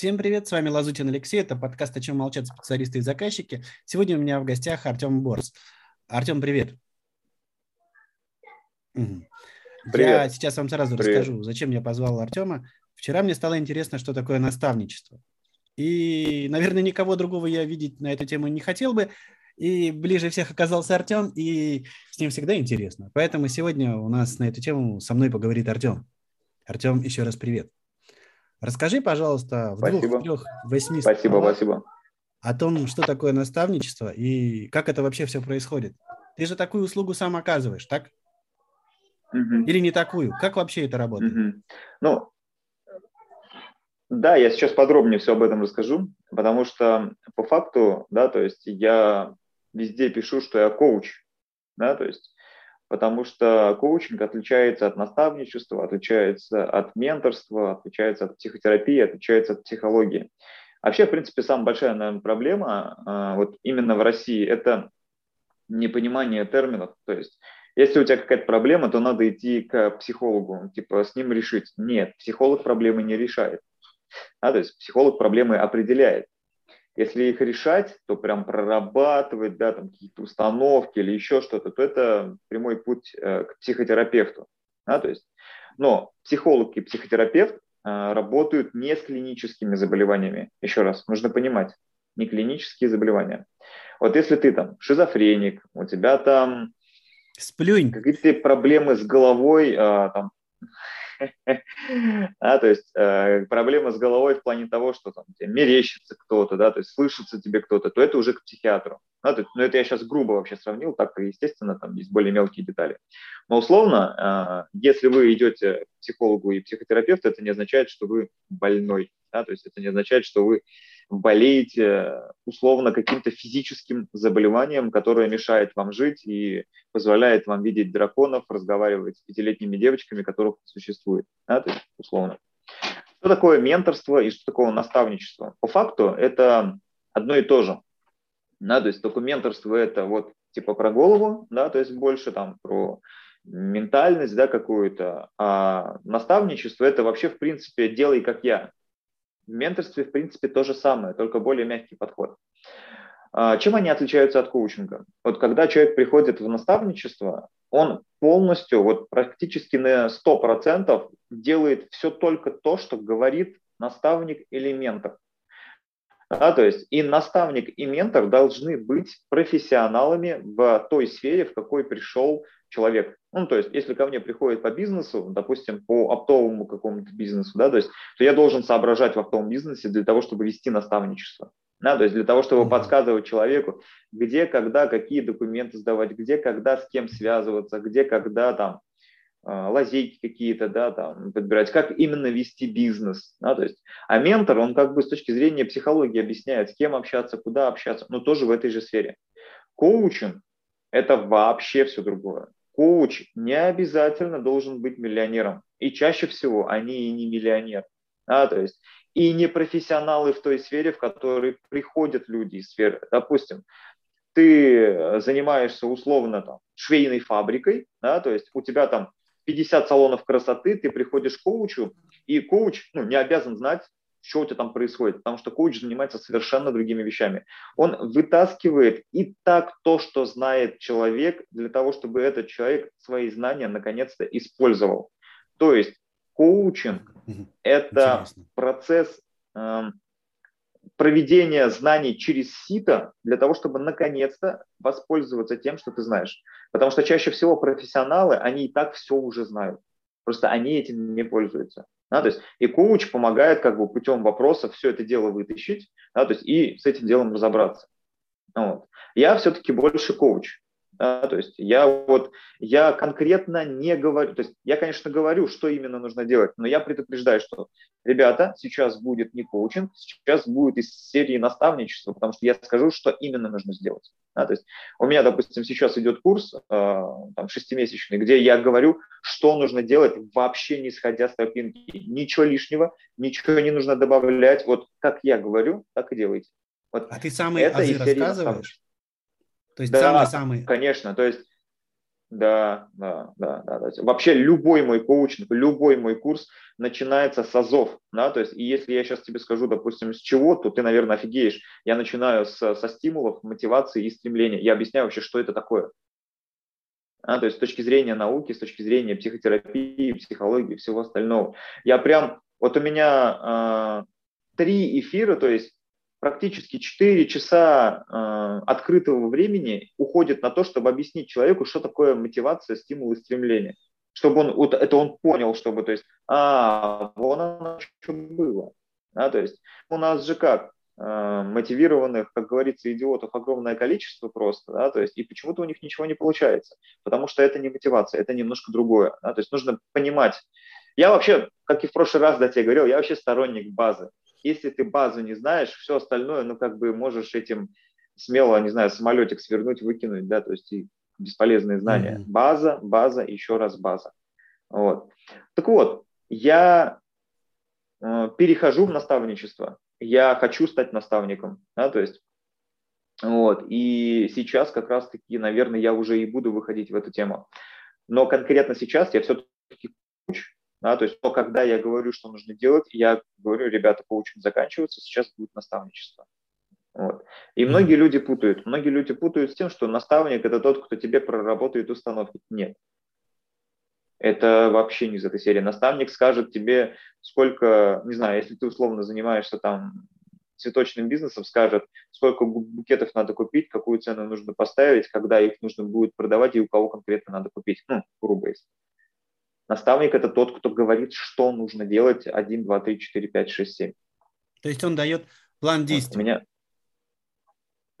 Всем привет, с вами Лазутин Алексей, это подкаст «О чем молчат специалисты и заказчики». Сегодня у меня в гостях Артем Борс. Артем, привет. Привет. Я сейчас вам сразу привет. расскажу, зачем я позвал Артема. Вчера мне стало интересно, что такое наставничество. И, наверное, никого другого я видеть на эту тему не хотел бы. И ближе всех оказался Артем, и с ним всегда интересно. Поэтому сегодня у нас на эту тему со мной поговорит Артем. Артем, еще раз привет. Расскажи, пожалуйста, в спасибо. двух, трех, восьми Спасибо, словах спасибо. о том, что такое наставничество и как это вообще все происходит. Ты же такую услугу сам оказываешь, так? Угу. Или не такую? Как вообще это работает? Угу. Ну, да, я сейчас подробнее все об этом расскажу, потому что по факту, да, то есть я везде пишу, что я коуч, да, то есть потому что коучинг отличается от наставничества, отличается от менторства, отличается от психотерапии, отличается от психологии. Вообще, в принципе, самая большая, наверное, проблема а, вот именно в России – это непонимание терминов. То есть, если у тебя какая-то проблема, то надо идти к психологу, типа с ним решить. Нет, психолог проблемы не решает. А, то есть психолог проблемы определяет. Если их решать, то прям прорабатывать, да, там какие-то установки или еще что-то, то это прямой путь э, к психотерапевту. Да, то есть, но психолог и психотерапевт э, работают не с клиническими заболеваниями. Еще раз, нужно понимать, не клинические заболевания. Вот если ты там шизофреник, у тебя там Сплюнь. какие-то проблемы с головой, э, там, а, то есть э, проблема с головой в плане того, что там тебе мерещится кто-то, да, то есть слышится тебе кто-то, то это уже к психиатру. Да, то, ну, это я сейчас грубо вообще сравнил, так, естественно, там есть более мелкие детали. Но условно, э, если вы идете к психологу и психотерапевту, это не означает, что вы больной, да, то есть это не означает, что вы болеете условно каким-то физическим заболеванием, которое мешает вам жить и позволяет вам видеть драконов, разговаривать с пятилетними девочками, которых существует. Да, то есть, условно. Что такое менторство и что такое наставничество? По факту это одно и то же. Да, то есть только менторство это вот типа про голову, да, то есть больше там про ментальность, да, какую-то, а наставничество это вообще в принципе делай как я, в менторстве, в принципе, то же самое, только более мягкий подход. А, чем они отличаются от коучинга? Вот когда человек приходит в наставничество, он полностью, вот практически на 100% делает все только то, что говорит наставник или ментор. Да, то есть и наставник, и ментор должны быть профессионалами в той сфере, в какой пришел человек. Ну, то есть, если ко мне приходит по бизнесу, допустим, по оптовому какому-то бизнесу, да, то есть, то я должен соображать в оптовом бизнесе для того, чтобы вести наставничество. Да, то есть для того, чтобы подсказывать человеку, где, когда, какие документы сдавать, где, когда, с кем связываться, где, когда там а, лазейки какие-то, да, там, подбирать, как именно вести бизнес, да, то есть, а ментор, он как бы с точки зрения психологии объясняет, с кем общаться, куда общаться, но тоже в этой же сфере. Коучинг – это вообще все другое коуч не обязательно должен быть миллионером. И чаще всего они и не миллионер. А, то есть и не профессионалы в той сфере, в которой приходят люди из сферы. Допустим, ты занимаешься условно там, швейной фабрикой, да, то есть у тебя там 50 салонов красоты, ты приходишь к коучу, и коуч ну, не обязан знать, что у тебя там происходит, потому что коуч занимается совершенно другими вещами. Он вытаскивает и так то, что знает человек, для того, чтобы этот человек свои знания наконец-то использовал. То есть коучинг – это Интересно. процесс э, проведения знаний через сито для того, чтобы наконец-то воспользоваться тем, что ты знаешь. Потому что чаще всего профессионалы, они и так все уже знают. Просто они этим не пользуются. Да, то есть и коуч помогает как бы путем вопросов все это дело вытащить, да, то есть и с этим делом разобраться. Вот. Я все-таки больше коуч. Да, то есть я вот, я конкретно не говорю, то есть я, конечно, говорю, что именно нужно делать, но я предупреждаю, что, ребята, сейчас будет не коучинг, сейчас будет из серии наставничества, потому что я скажу, что именно нужно сделать. Да, то есть у меня, допустим, сейчас идет курс э, там, шестимесячный, где я говорю, что нужно делать, вообще не сходя с тропинки. Ничего лишнего, ничего не нужно добавлять. Вот как я говорю, так и делайте. Вот а ты самые это азы рассказываешь? То есть да, самый-самый... Конечно, то есть Да, да, да, да, да. Вообще любой мой коучинг, любой мой курс начинается с азов, да, то есть и если я сейчас тебе скажу, допустим, с чего, то ты, наверное, офигеешь. Я начинаю с, со стимулов, мотивации и стремления. Я объясняю вообще, что это такое. А, то есть с точки зрения науки, с точки зрения психотерапии, психологии всего остального. Я прям, вот у меня э, три эфира, то есть практически 4 часа э, открытого времени уходит на то, чтобы объяснить человеку, что такое мотивация, стимул и стремление. Чтобы он, вот это он понял, чтобы, то есть, а, вон оно что было. Да, то есть у нас же как, э, мотивированных, как говорится, идиотов огромное количество просто, да, то есть и почему-то у них ничего не получается, потому что это не мотивация, это немножко другое, да, то есть нужно понимать. Я вообще, как и в прошлый раз, да, тебе говорил, я вообще сторонник базы, если ты базу не знаешь, все остальное, ну, как бы можешь этим смело, не знаю, самолетик свернуть, выкинуть, да, то есть и бесполезные знания. Mm-hmm. База, база, еще раз база. Вот. Так вот, я э, перехожу в наставничество. Я хочу стать наставником, да, то есть вот. И сейчас как раз-таки, наверное, я уже и буду выходить в эту тему. Но конкретно сейчас я все-таки да, то есть, но когда я говорю, что нужно делать, я говорю, ребята, коучинг заканчивается, сейчас будет наставничество. Вот. И многие люди путают. Многие люди путают с тем, что наставник – это тот, кто тебе проработает установки. Нет. Это вообще не из этой серии. Наставник скажет тебе, сколько, не знаю, если ты условно занимаешься там цветочным бизнесом, скажет, сколько букетов надо купить, какую цену нужно поставить, когда их нужно будет продавать и у кого конкретно надо купить. Ну, грубо если. Наставник – это тот, кто говорит, что нужно делать 1, 2, 3, 4, 5, 6, 7. То есть он дает план действий. У меня...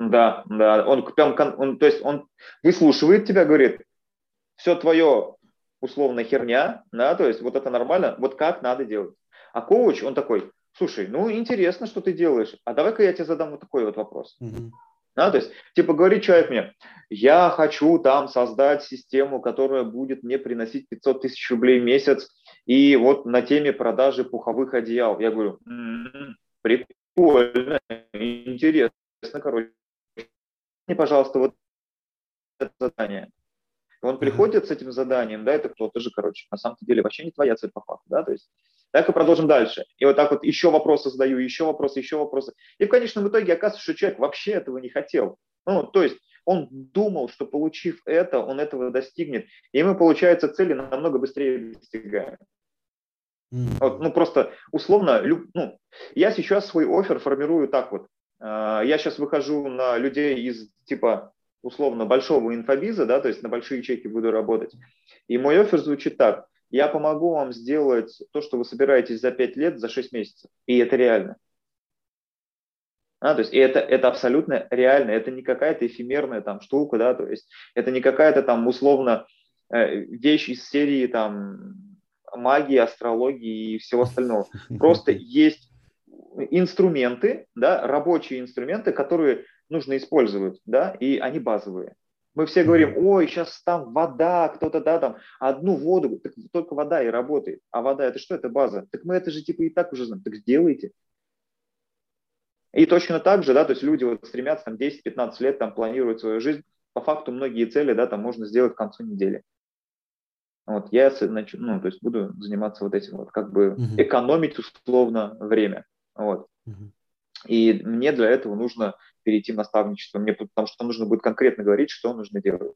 Да, да. Он, он, он, то есть он выслушивает тебя, говорит, все твое условно херня, да, то есть вот это нормально, вот как надо делать. А коуч, он такой, слушай, ну интересно, что ты делаешь, а давай-ка я тебе задам вот такой вот вопрос. Угу. Да, то есть, типа, говорит человек мне, я хочу там создать систему, которая будет мне приносить 500 тысяч рублей в месяц, и вот на теме продажи пуховых одеял. Я говорю, м-м, прикольно, интересно, короче. Мне, пожалуйста, вот это задание. Он приходит с этим заданием, да, это кто-то же, короче, на самом деле вообще не твоя цель по факту, да, то есть так и продолжим дальше. И вот так вот еще вопросы задаю, еще вопросы, еще вопросы. И в конечном итоге оказывается, что человек вообще этого не хотел. Ну, то есть он думал, что получив это, он этого достигнет. И мы, получается, цели намного быстрее достигаем. Вот, ну, просто условно, ну, я сейчас свой офер формирую так вот. А, я сейчас выхожу на людей из типа условно большого инфобиза, да, то есть на большие чеки буду работать. И мой офер звучит так я помогу вам сделать то, что вы собираетесь за 5 лет, за 6 месяцев. И это реально. А, то есть это, это абсолютно реально, это не какая-то эфемерная там штука, да, то есть это не какая-то там условно э, вещь из серии там магии, астрологии и всего остального. Просто есть инструменты, да, рабочие инструменты, которые нужно использовать, да, и они базовые. Мы все говорим, ой, сейчас там вода, кто-то, да, там, одну воду, так только вода и работает. А вода это что, это база? Так мы это же типа и так уже знаем, так сделайте. И точно так же, да, то есть люди вот стремятся там 10-15 лет, там планируют свою жизнь. По факту многие цели, да, там можно сделать к концу недели. Вот я значит, ну, то есть буду заниматься вот этим вот, как бы uh-huh. экономить условно время. Вот. Uh-huh. И мне для этого нужно перейти в наставничество, мне потому что нужно будет конкретно говорить, что нужно делать.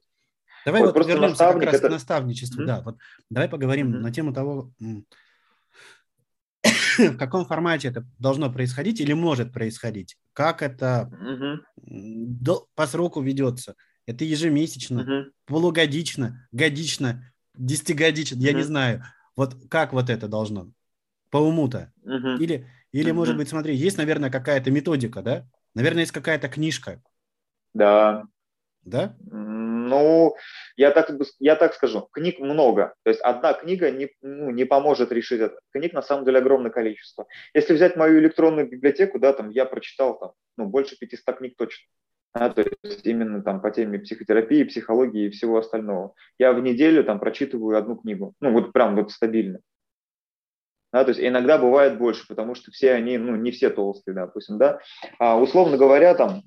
Давай вот, вот вернемся как раз это... к наставничеству. Mm-hmm. Да, вот давай поговорим mm-hmm. на тему того, в каком формате это должно происходить или может происходить, как это mm-hmm. по сроку ведется. Это ежемесячно, mm-hmm. полугодично, годично, десятигодично, mm-hmm. я не знаю. Вот как вот это должно? По уму-то? Mm-hmm. Или, или mm-hmm. может быть, смотри, есть, наверное, какая-то методика, да? Наверное, есть какая-то книжка. Да. Да? Ну, я так, я так скажу, книг много. То есть одна книга не, ну, не поможет решить это. Книг на самом деле огромное количество. Если взять мою электронную библиотеку, да, там я прочитал там, ну, больше 500 книг точно. А, то есть именно там по теме психотерапии, психологии и всего остального. Я в неделю там прочитываю одну книгу. Ну, вот прям вот стабильно. Да, то есть иногда бывает больше, потому что все они, ну, не все толстые, допустим, да. А, условно говоря, там,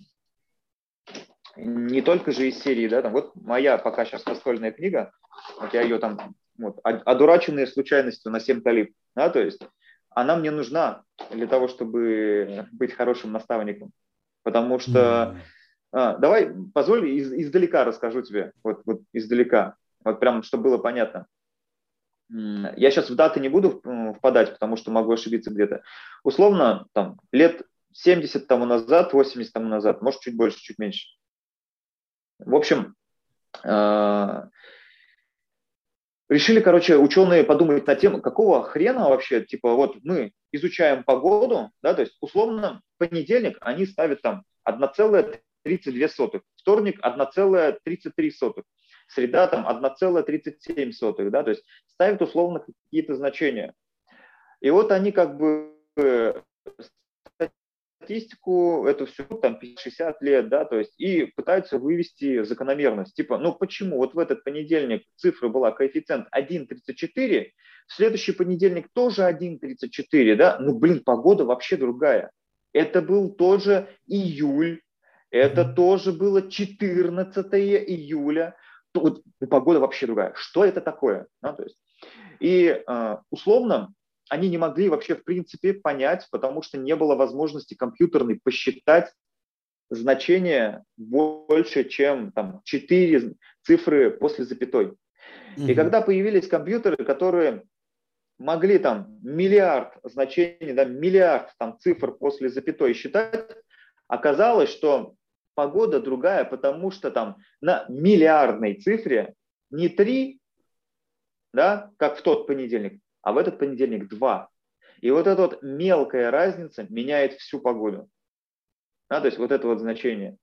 не только же из серии, да, там вот моя пока сейчас настольная книга, вот я ее там, вот, одураченные случайностью на 7 талиб, да, то есть она мне нужна для того, чтобы быть хорошим наставником, потому что, а, давай, позволь, из, издалека расскажу тебе, вот, вот издалека, вот прям, чтобы было понятно. Я сейчас в даты не буду впадать, потому что могу ошибиться где-то. Условно, там, лет 70 тому назад, 80 тому назад, может, чуть больше, чуть меньше. В общем, а, решили, короче, ученые подумать на тему, какого хрена вообще, типа, вот мы изучаем погоду, да, то есть, условно, понедельник они ставят там 1,32, вторник 1,33, среда там 1,37, да, то есть ставят условно какие-то значения. И вот они как бы э, статистику, это все там 60 лет, да, то есть и пытаются вывести закономерность. Типа, ну почему вот в этот понедельник цифра была коэффициент 1,34, в следующий понедельник тоже 1,34, да, ну блин, погода вообще другая. Это был тоже июль, это тоже было 14 июля, вот погода вообще другая. Что это такое? Да, то есть, и э, условно они не могли вообще в принципе понять, потому что не было возможности компьютерной посчитать значение больше, чем там, 4 цифры после запятой. Mm-hmm. И когда появились компьютеры, которые могли там миллиард значений, да, миллиард там, цифр после запятой считать, оказалось, что погода другая, потому что там на миллиардной цифре не три, да, как в тот понедельник, а в этот понедельник два. И вот эта вот мелкая разница меняет всю погоду. Да, то есть вот это вот значение.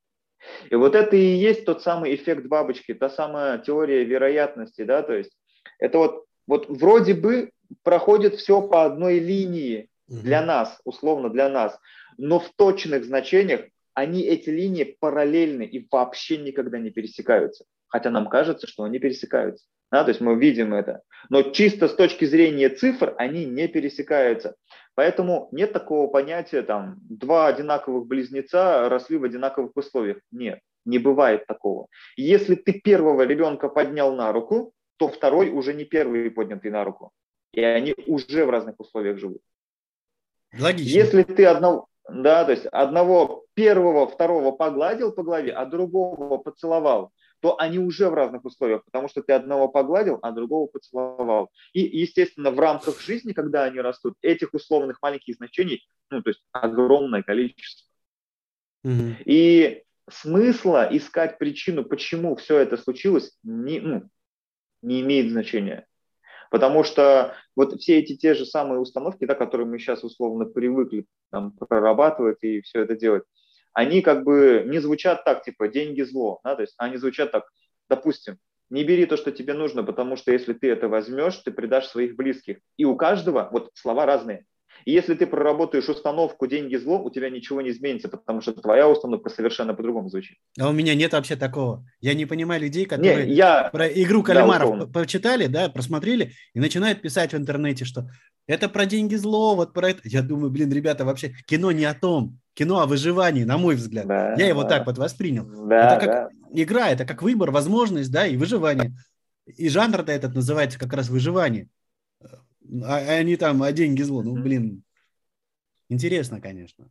И вот это и есть тот самый эффект бабочки, та самая теория вероятности, да, то есть это вот, вот вроде бы проходит все по одной линии для нас, условно для нас, но в точных значениях они, эти линии параллельны и вообще никогда не пересекаются. Хотя нам кажется, что они пересекаются. Да, то есть мы видим это. Но чисто с точки зрения цифр они не пересекаются. Поэтому нет такого понятия, там, два одинаковых близнеца росли в одинаковых условиях. Нет, не бывает такого. Если ты первого ребенка поднял на руку, то второй уже не первый поднятый на руку. И они уже в разных условиях живут. Логично. Если ты одного, да, то есть одного первого, второго погладил по голове, а другого поцеловал, то они уже в разных условиях, потому что ты одного погладил, а другого поцеловал. И, естественно, в рамках жизни, когда они растут, этих условных маленьких значений, ну, то есть огромное количество. Mm-hmm. И смысла искать причину, почему все это случилось, не, ну, не имеет значения. Потому что вот все эти те же самые установки, да, которые мы сейчас условно привыкли там, прорабатывать и все это делать, они как бы не звучат так, типа, деньги зло, да, то есть они звучат так, допустим, не бери то, что тебе нужно, потому что если ты это возьмешь, ты предашь своих близких. И у каждого, вот слова разные. И если ты проработаешь установку «деньги зло», у тебя ничего не изменится, потому что твоя установка совершенно по-другому звучит. А у меня нет вообще такого. Я не понимаю людей, которые не, я... про игру кальмаров да, почитали, да, просмотрели и начинают писать в интернете, что это про деньги зло, вот про это. Я думаю, блин, ребята, вообще кино не о том. Кино о выживании, на мой взгляд. Да, Я его да. так вот воспринял. Да, это как да. игра, это как выбор, возможность, да, и выживание. И жанр-то этот называется как раз выживание. А, а они там, а деньги зло. Ну, блин, интересно, конечно.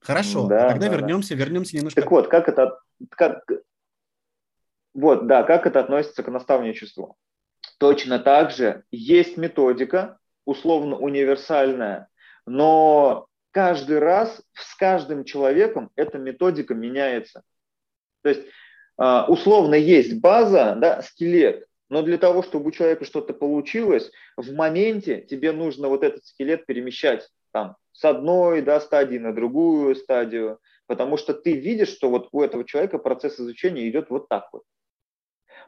Хорошо, да, а тогда да, вернемся, да. вернемся немножко. Так вот, как это, как, вот, да, как это относится к наставничеству? Точно так же есть методика, условно универсальная, но каждый раз с каждым человеком эта методика меняется. То есть а, условно есть база, да, скелет, но для того, чтобы у человека что-то получилось, в моменте тебе нужно вот этот скелет перемещать там, с одной да, стадии на другую стадию, потому что ты видишь, что вот у этого человека процесс изучения идет вот так вот.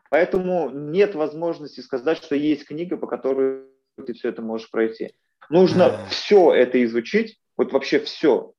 Поэтому нет возможности сказать, что есть книга, по которой ты все это можешь пройти. Нужно все это изучить, вот вообще все,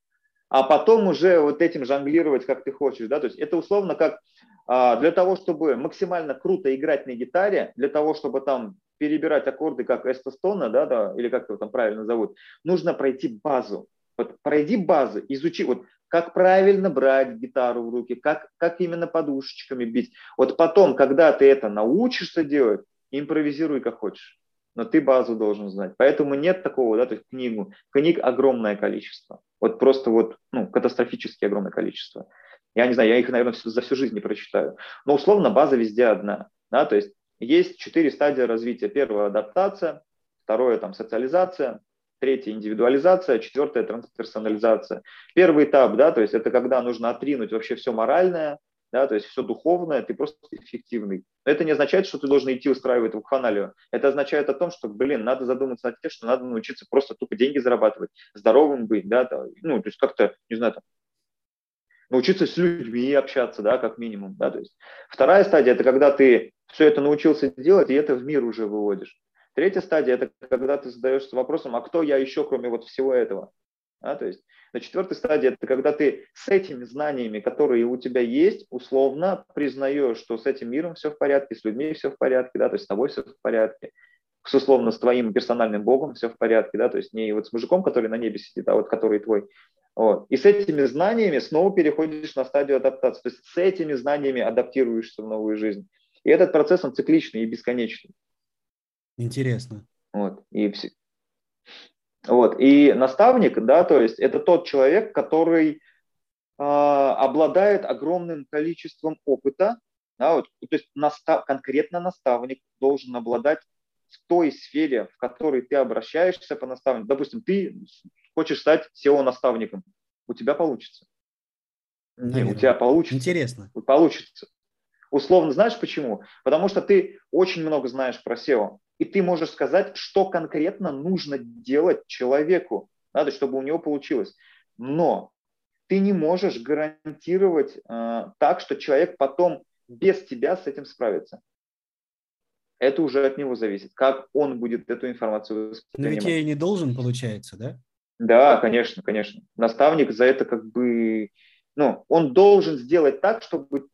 а потом уже вот этим жонглировать, как ты хочешь. Да? То есть это условно как для того, чтобы максимально круто играть на гитаре, для того, чтобы там перебирать аккорды, как эстостона, да, да, или как его там правильно зовут, нужно пройти базу. Вот пройди базу, изучи, вот как правильно брать гитару в руки, как, как именно подушечками бить. Вот потом, когда ты это научишься делать, импровизируй как хочешь. Но ты базу должен знать. Поэтому нет такого, да, то есть книгу. Книг огромное количество. Вот просто вот, ну, катастрофически огромное количество. Я не знаю, я их, наверное, за всю жизнь не прочитаю. Но условно база везде одна. Да, то есть есть четыре стадии развития. Первая – адаптация, второе – там, социализация, третья – индивидуализация, четвертая – трансперсонализация. Первый этап, да, то есть это когда нужно отринуть вообще все моральное, да, то есть все духовное, ты просто эффективный. Но это не означает, что ты должен идти устраивать вакханалию. Это означает о том, что, блин, надо задуматься над тем, что надо научиться просто тупо деньги зарабатывать, здоровым быть, да, да ну, то есть как-то, не знаю, там, научиться с людьми общаться, да, как минимум, да, то есть вторая стадия – это когда ты все это научился делать, и это в мир уже выводишь. Третья стадия – это когда ты задаешься вопросом, а кто я еще, кроме вот всего этого? Да, то есть на четвертой стадии это когда ты с этими знаниями, которые у тебя есть, условно признаешь, что с этим миром все в порядке, с людьми все в порядке, да, то есть с тобой все в порядке, с условно с твоим персональным богом все в порядке, да, то есть не вот с мужиком, который на небе сидит, а вот который твой. Вот. И с этими знаниями снова переходишь на стадию адаптации, то есть с этими знаниями адаптируешься в новую жизнь. И этот процесс, он цикличный и бесконечный. Интересно. Вот. И, вот. и наставник, да, то есть это тот человек, который э, обладает огромным количеством опыта, да, вот, то есть настав, конкретно наставник должен обладать в той сфере, в которой ты обращаешься по наставнику. Допустим, ты хочешь стать SEO-наставником, у тебя получится. Наверное. у тебя получится. Интересно. Получится. Условно, знаешь почему? Потому что ты очень много знаешь про SEO, и ты можешь сказать, что конкретно нужно делать человеку, надо, чтобы у него получилось. Но ты не можешь гарантировать э, так, что человек потом без тебя с этим справится. Это уже от него зависит, как он будет эту информацию воспринимать. Но ведь я и не должен, получается, да? Да, конечно, конечно. Наставник за это как бы, ну, он должен сделать так, чтобы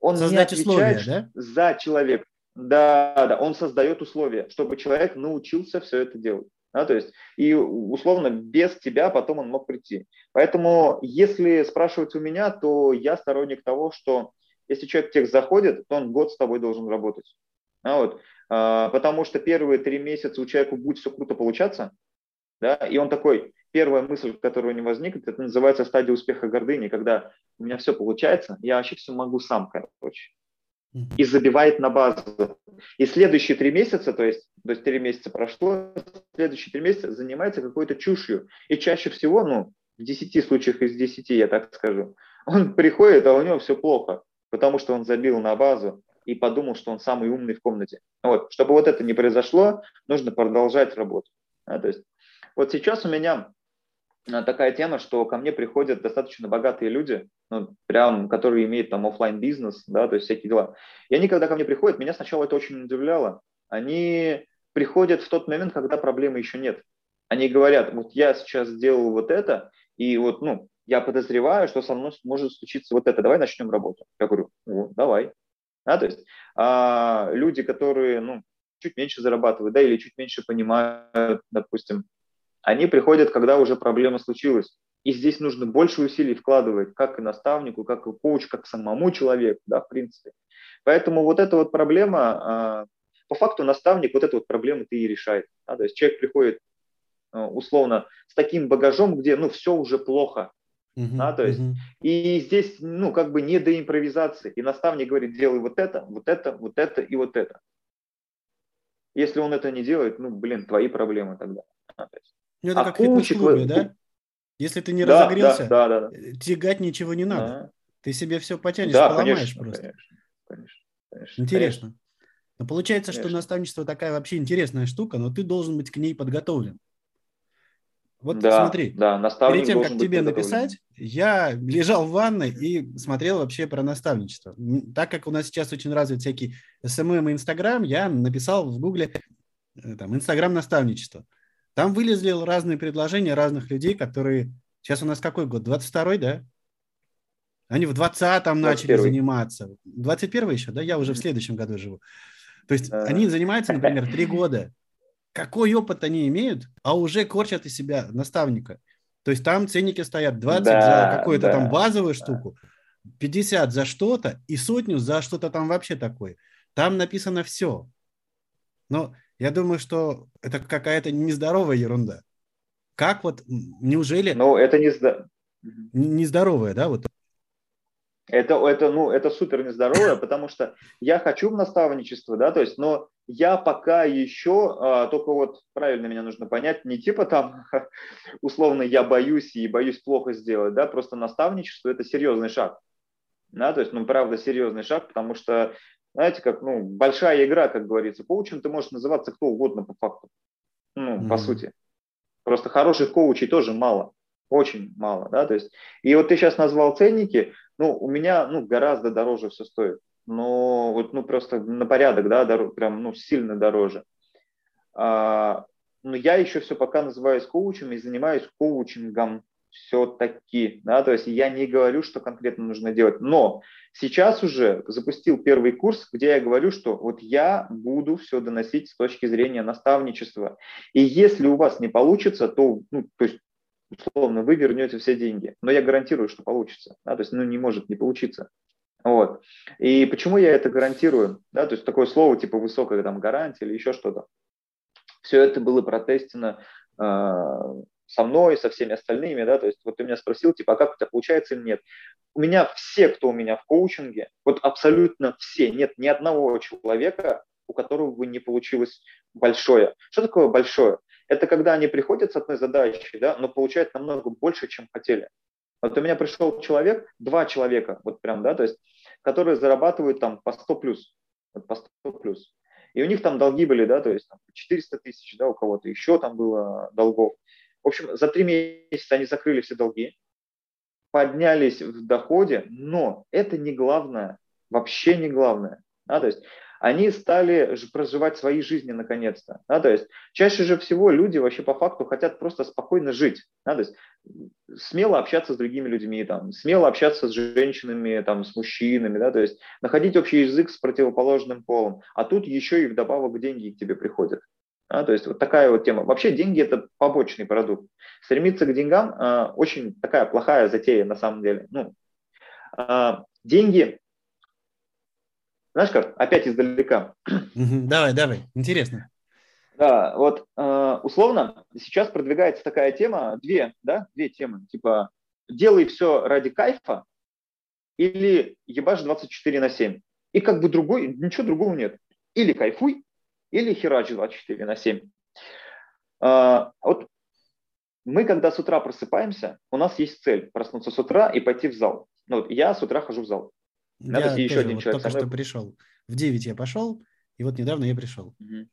он Создать не отвечает условия, да? за человека. Да, да, он создает условия, чтобы человек научился все это делать. Да, то есть, и условно без тебя потом он мог прийти. Поэтому, если спрашивать у меня, то я сторонник того, что если человек в тех заходит, то он год с тобой должен работать. Да, вот, а, потому что первые три месяца у человека будет все круто получаться, да, и он такой, первая мысль, которая у него возникнет, это называется стадия успеха гордыни, когда у меня все получается, я вообще все могу сам, короче. И забивает на базу. И следующие три месяца, то есть, то есть три месяца прошло, следующие три месяца занимается какой-то чушью. И чаще всего, ну, в 10 случаях из 10, я так скажу, он приходит, а у него все плохо, потому что он забил на базу и подумал, что он самый умный в комнате. Вот. Чтобы вот это не произошло, нужно продолжать работу. Да, то есть, вот сейчас у меня Э, такая тема, что ко мне приходят достаточно богатые люди, ну, прям, которые имеют там офлайн бизнес, да, то есть всякие дела. И они, когда ко мне приходят, меня сначала это очень удивляло. Они приходят в тот момент, когда проблемы еще нет. Они говорят, вот я сейчас сделал вот это, и вот, ну, я подозреваю, что со мной может случиться вот это, давай начнем работу. Я говорю, ну, давай. Да, то есть а, люди, которые, ну, чуть меньше зарабатывают, да, или чуть меньше понимают, допустим, они приходят, когда уже проблема случилась. И здесь нужно больше усилий вкладывать, как и наставнику, как и коуч, как самому человеку, да, в принципе. Поэтому вот эта вот проблема, а, по факту наставник вот эту вот проблему ты и решает. Да? То есть человек приходит а, условно с таким багажом, где ну все уже плохо, Uh-huh, да, то есть, uh-huh. и здесь, ну, как бы не до импровизации. И наставник говорит, делай вот это, вот это, вот это и вот это. Если он это не делает, ну, блин, твои проблемы тогда. Да, то есть, ну, это а как в фитнес-клубе, да? Если ты не да, разогрелся, да, да, да, да. тягать ничего не надо. Да. Ты себе все потянешь, да, поломаешь конечно, просто. Конечно, конечно, конечно, Интересно. Конечно. Но получается, конечно. что наставничество такая вообще интересная штука, но ты должен быть к ней подготовлен. Вот да, смотри, да, наставник перед тем, как тебе написать, я лежал в ванной и смотрел вообще про наставничество. Так как у нас сейчас очень развит всякий SMM и Инстаграм, я написал в Гугле э, там Инстаграм наставничество. Там вылезли разные предложения разных людей, которые... Сейчас у нас какой год? 22-й, да? Они в 20-м начали заниматься. 21-й еще, да? Я уже в следующем году живу. То есть а... они занимаются, например, три года. Какой опыт они имеют, а уже корчат из себя наставника. То есть там ценники стоят 20 да, за какую-то да, там базовую да. штуку, 50 за что-то и сотню за что-то там вообще такое. Там написано все. Но я думаю, что это какая-то нездоровая ерунда. Как вот, неужели... Ну, это не... Нездоровая, да, вот? Это, это, ну, это супер нездоровое, потому что я хочу в наставничество, да, то есть, но я пока еще, а, только вот правильно меня нужно понять, не типа там, условно, я боюсь и боюсь плохо сделать, да, просто наставничество – это серьезный шаг, да, то есть, ну, правда, серьезный шаг, потому что, знаете, как, ну, большая игра, как говорится, коучем ты можешь называться кто угодно по факту, ну, mm-hmm. по сути. Просто хороших коучей тоже мало, очень мало, да, то есть, и вот ты сейчас назвал ценники, ну, у меня, ну, гораздо дороже все стоит. Но вот, ну, просто на порядок, да, дор- прям, ну, сильно дороже. А, но я еще все пока называюсь коучем и занимаюсь коучингом все-таки, да, то есть я не говорю, что конкретно нужно делать, но сейчас уже запустил первый курс, где я говорю, что вот я буду все доносить с точки зрения наставничества, и если у вас не получится, то, ну, то есть условно, вы вернете все деньги. Но я гарантирую, что получится. Да? То есть, ну, не может не получиться. Вот. И почему я это гарантирую? Да? То есть, такое слово типа высокая там гарантия или еще что-то. Все это было протестено э, со мной, со всеми остальными, да, то есть вот ты меня спросил, типа, а как это получается или нет. У меня все, кто у меня в коучинге, вот абсолютно все, нет ни одного человека, у которого бы не получилось большое. Что такое большое? Это когда они приходят с одной задачей, да, но получают намного больше, чем хотели. Вот у меня пришел человек, два человека, вот прям, да, то есть, которые зарабатывают там по 100 плюс, вот по 100 плюс. И у них там долги были, да, то есть там, 400 тысяч, да, у кого-то еще там было долгов. В общем, за три месяца они закрыли все долги, поднялись в доходе, но это не главное, вообще не главное. Да, то есть они стали проживать свои жизни наконец-то. Да, то есть чаще же всего люди вообще по факту хотят просто спокойно жить. Да, то есть смело общаться с другими людьми, там, смело общаться с женщинами, там, с мужчинами, да, то есть находить общий язык с противоположным полом. А тут еще и вдобавок деньги к тебе приходят. Да, то есть вот такая вот тема. Вообще деньги – это побочный продукт. Стремиться к деньгам э, очень такая плохая затея на самом деле. Ну, э, деньги знаешь как, опять издалека. Давай, давай, интересно. Да, вот э, условно сейчас продвигается такая тема, две, да, две темы, типа делай все ради кайфа или ебашь 24 на 7. И как бы другой, ничего другого нет. Или кайфуй, или херач 24 на 7. Э, вот мы, когда с утра просыпаемся, у нас есть цель проснуться с утра и пойти в зал. Ну, вот я с утра хожу в зал. Надо я еще один вот человек. Только что пришел. В 9 я пошел, и вот недавно я пришел. Угу.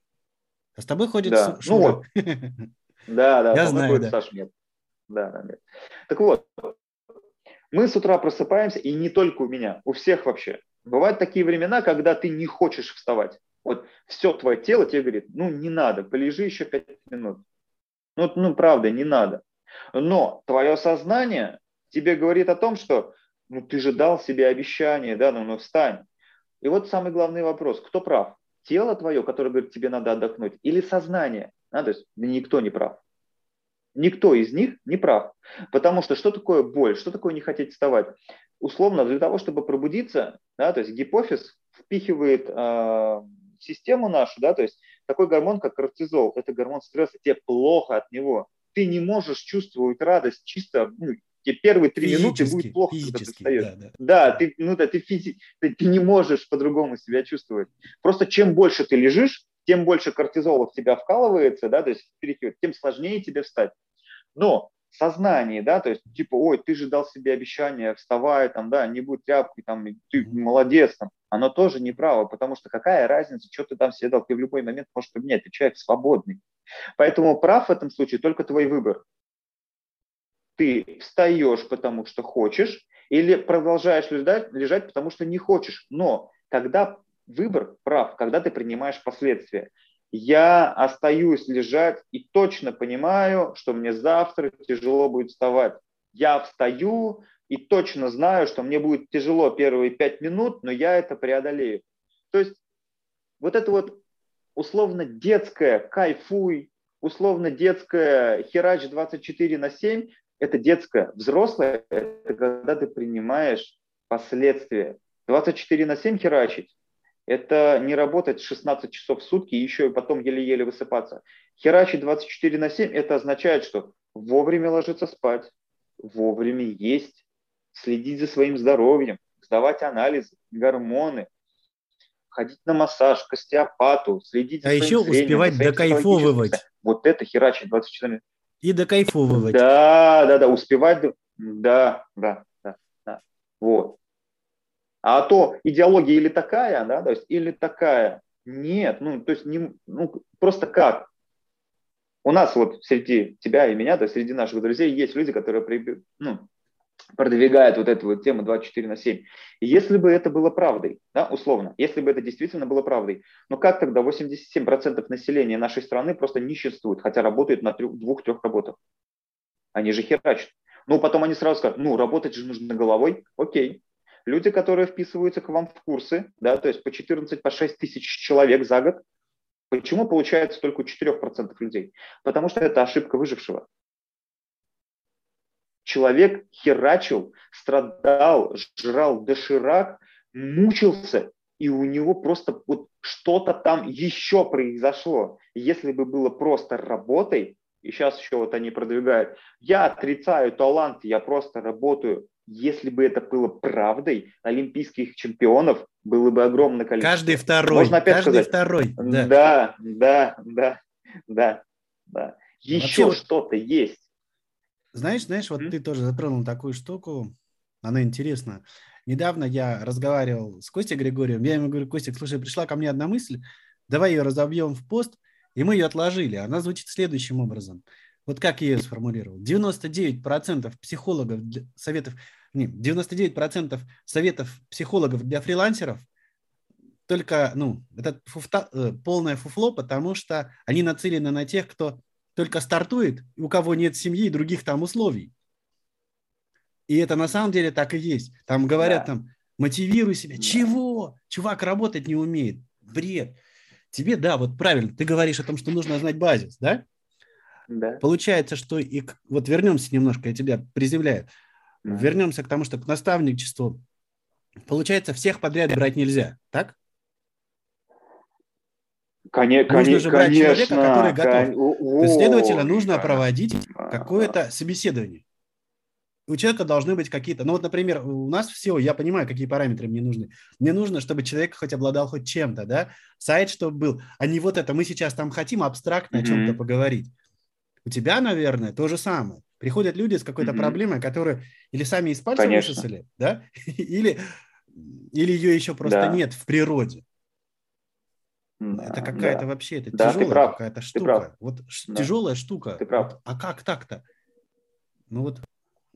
А с тобой ходит да. Шура. Ну вот. Да, да. Я знаю, да. Саша нет. Да, да, нет. Так вот, мы с утра просыпаемся, и не только у меня, у всех вообще. Бывают такие времена, когда ты не хочешь вставать. Вот все твое тело тебе говорит, ну не надо, полежи еще пять минут. Ну, ну правда, не надо. Но твое сознание тебе говорит о том, что ну ты же дал себе обещание, да, ну, ну встань. И вот самый главный вопрос, кто прав? Тело твое, которое говорит, тебе надо отдохнуть, или сознание? Да, то есть никто не прав. Никто из них не прав. Потому что что такое боль? Что такое не хотеть вставать? Условно, для того, чтобы пробудиться, да, то есть гипофиз впихивает э, систему нашу, да, то есть такой гормон, как кортизол, это гормон стресса, тебе плохо от него. Ты не можешь чувствовать радость чисто ну, тебе первые три минуты будет плохо, когда ты встаешь. Да, да. да, ты, ну, да ты, физи... ты, ты не можешь по-другому себя чувствовать. Просто чем больше ты лежишь, тем больше кортизола в тебя вкалывается, да, то есть переход, тем сложнее тебе встать. Но сознание, да, то есть типа, ой, ты же дал себе обещание, вставай, там, да, не будь тряпкой, там, ты молодец, там, оно тоже неправо, потому что какая разница, что ты там себе дал, ты в любой момент можешь поменять, ты человек свободный. Поэтому прав в этом случае только твой выбор ты встаешь, потому что хочешь, или продолжаешь лежать, лежать, потому что не хочешь. Но когда выбор прав, когда ты принимаешь последствия. Я остаюсь лежать и точно понимаю, что мне завтра тяжело будет вставать. Я встаю и точно знаю, что мне будет тяжело первые пять минут, но я это преодолею. То есть вот это вот условно детское кайфуй, условно детское херач 24 на 7, это детское. Взрослое – это когда ты принимаешь последствия. 24 на 7 херачить – это не работать 16 часов в сутки и еще и потом еле-еле высыпаться. Херачить 24 на 7 – это означает, что вовремя ложиться спать, вовремя есть, следить за своим здоровьем, сдавать анализы, гормоны, ходить на массаж, к остеопату, следить а за еще зрением, успевать докайфовывать. Вот это херачить 24 И докайфовывать. Да, да, да, успевать, да, да, да, да. Вот. А то идеология или такая, да, то есть или такая. Нет, ну, то есть не, ну, просто как? У нас вот среди тебя и меня, то есть среди наших друзей есть люди, которые ну, продвигает вот эту вот тему 24 на 7. И если бы это было правдой, да, условно, если бы это действительно было правдой, но как тогда 87% населения нашей страны просто нищенствуют, хотя работают на двух-трех работах? Они же херачат. Ну, потом они сразу скажут, ну, работать же нужно головой. Окей. Люди, которые вписываются к вам в курсы, да, то есть по 14, по 6 тысяч человек за год, почему получается только у 4% людей? Потому что это ошибка выжившего человек херачил, страдал, жрал доширак, мучился, и у него просто вот что-то там еще произошло. Если бы было просто работой, и сейчас еще вот они продвигают, я отрицаю талант, я просто работаю. Если бы это было правдой, олимпийских чемпионов было бы огромное количество. Каждый второй. Можно опять каждый сказать? второй. Да, да, да, да, да. да. Еще Вообще, что-то есть. Знаешь, знаешь, вот mm-hmm. ты тоже затронул такую штуку, она интересна. Недавно я разговаривал с Костей Григорием, я ему говорю, Костик, слушай, пришла ко мне одна мысль, давай ее разобьем в пост, и мы ее отложили. Она звучит следующим образом. Вот как я ее сформулировал. 99% психологов, советов, нет, 99% советов психологов для фрилансеров только, ну, это фуфта, э, полное фуфло, потому что они нацелены на тех, кто только стартует, у кого нет семьи и других там условий. И это на самом деле так и есть. Там говорят да. там, мотивируй себя. Да. Чего? Чувак работать не умеет. Бред. Тебе, да, вот правильно, ты говоришь о том, что нужно знать базис, да? Да. Получается, что и вот вернемся немножко, я тебя приземляю. Да. Вернемся к тому, что к наставничеству. Получается, всех подряд брать нельзя, так? Конечно, нужно же брать конечно, человека, который готов. Кон... То следовательно, нужно проводить какое-то собеседование. У человека должны быть какие-то... Ну вот, например, у нас все, я понимаю, какие параметры мне нужны. Мне нужно, чтобы человек хоть обладал хоть чем-то, да? Сайт, чтобы был. А не вот это, мы сейчас там хотим абстрактно mm-hmm. о чем-то поговорить. У тебя, наверное, то же самое. Приходят люди с какой-то mm-hmm. проблемой, которые или сами из пальца Конечно. высосали, да? или, или ее еще просто да. нет в природе. Это какая-то да. вообще, это да, тяжелая какая-то штука. Прав. Вот да. тяжелая штука. Ты прав. Вот, а как так-то? Ну вот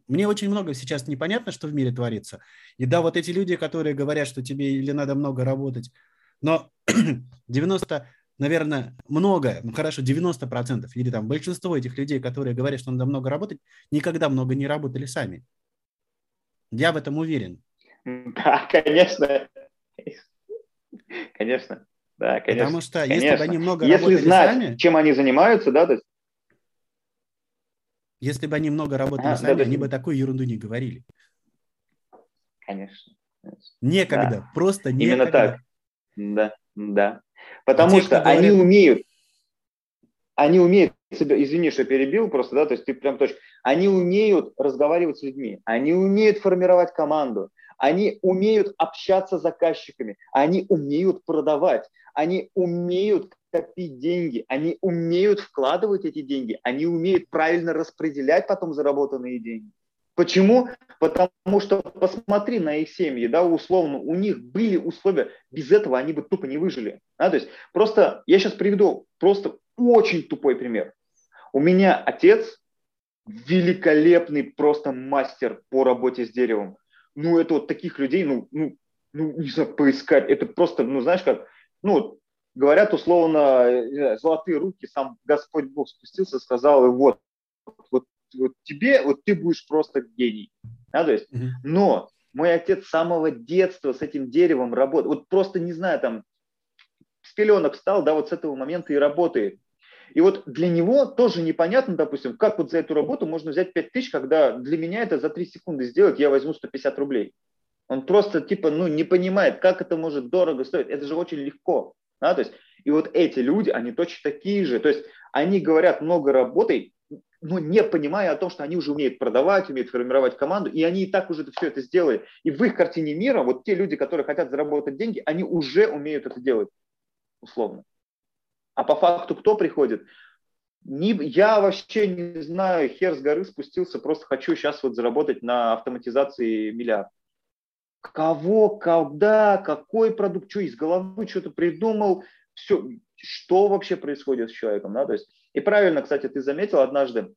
мне очень много сейчас непонятно, что в мире творится. И да, вот эти люди, которые говорят, что тебе или надо много работать, но 90, наверное, много, ну хорошо, 90 процентов, или там большинство этих людей, которые говорят, что надо много работать, никогда много не работали сами. Я в этом уверен. Да, конечно. Конечно. Да, конечно. Потому что конечно. если бы они много если знать, сами, чем они занимаются, да, то есть... Если бы они много работали а, сами, да, они да. бы такую ерунду не говорили. Конечно. Некогда, да. просто некогда. Именно так. Да, да. Потому а что те, они говорят... умеют, они умеют, извини, что перебил просто, да, то есть ты прям точно, они умеют разговаривать с людьми, они умеют формировать команду, они умеют общаться с заказчиками, они умеют продавать, они умеют копить деньги, они умеют вкладывать эти деньги, они умеют правильно распределять потом заработанные деньги. Почему? Потому что посмотри на их семьи, да, условно, у них были условия, без этого они бы тупо не выжили. Да? То есть просто, я сейчас приведу просто очень тупой пример. У меня отец великолепный просто мастер по работе с деревом ну, это вот таких людей, ну, ну, ну, не знаю, поискать, это просто, ну, знаешь, как, ну, говорят условно, знаю, золотые руки, сам Господь Бог спустился, сказал, вот, вот, вот тебе, вот ты будешь просто гений, да, то есть, mm-hmm. но мой отец с самого детства с этим деревом работает, вот просто, не знаю, там, с пеленок встал, да, вот с этого момента и работает. И вот для него тоже непонятно, допустим, как вот за эту работу можно взять 5 тысяч, когда для меня это за 3 секунды сделать, я возьму 150 рублей. Он просто типа, ну, не понимает, как это может дорого стоить. Это же очень легко. Да? То есть, и вот эти люди, они точно такие же. То есть они говорят много работай, но не понимая о том, что они уже умеют продавать, умеют формировать команду, и они и так уже все это сделали. И в их картине мира вот те люди, которые хотят заработать деньги, они уже умеют это делать, условно. А по факту кто приходит? Не, я вообще не знаю, хер с горы спустился, просто хочу сейчас вот заработать на автоматизации миллиард. Кого, когда, какой продукт, что из головы что-то придумал, все, что вообще происходит с человеком, да, то есть, и правильно, кстати, ты заметил однажды,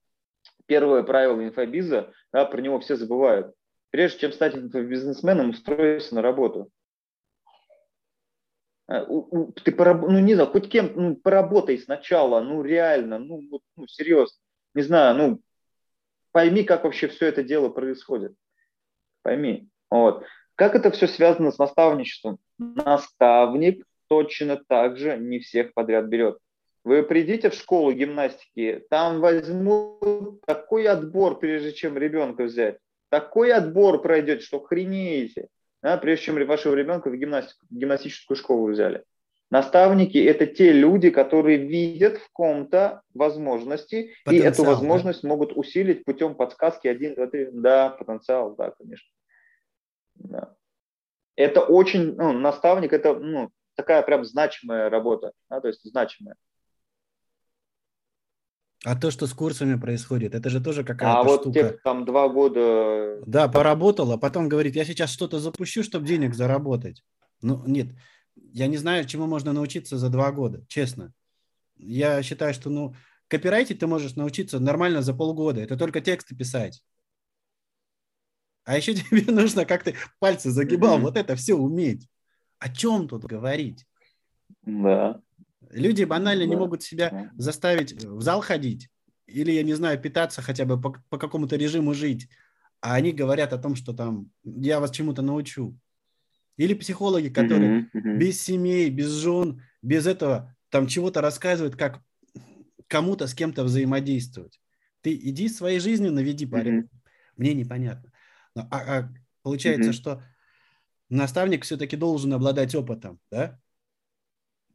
первое правило инфобиза, да, про него все забывают. Прежде чем стать инфобизнесменом, устроиться на работу. Э, ты пораб... ну не знаю, хоть кем, ну поработай сначала, ну реально, ну, ну серьезно, не знаю, ну пойми, как вообще все это дело происходит, пойми, вот. Как это все связано с наставничеством? Наставник точно так же не всех подряд берет. Вы придите в школу гимнастики, там возьмут такой отбор, прежде чем ребенка взять. Такой отбор пройдет, что хренеете да, прежде чем вашего ребенка в, гимнастику, в гимнастическую школу взяли. Наставники – это те люди, которые видят в ком-то возможности, потенциал, и эту возможность да? могут усилить путем подсказки 1, 2, 3. Да, потенциал, да, конечно. Да. Это очень, ну, наставник – это ну, такая прям значимая работа, да, то есть значимая. А то, что с курсами происходит, это же тоже какая-то а вот штука. те, там два года... Да, поработал, а потом говорит, я сейчас что-то запущу, чтобы денег заработать. Ну, нет, я не знаю, чему можно научиться за два года, честно. Я считаю, что, ну, копирайтить ты можешь научиться нормально за полгода. Это только тексты писать. А еще тебе нужно, как ты пальцы загибал, mm-hmm. вот это все уметь. О чем тут говорить? Да. Люди банально не могут себя заставить в зал ходить или, я не знаю, питаться хотя бы по, по какому-то режиму жить. А они говорят о том, что там я вас чему-то научу. Или психологи, которые mm-hmm, mm-hmm. без семей, без жен, без этого там чего-то рассказывают, как кому-то с кем-то взаимодействовать. Ты иди своей жизнью наведи порядок. Mm-hmm. Мне непонятно. А, а получается, mm-hmm. что наставник все-таки должен обладать опытом, да?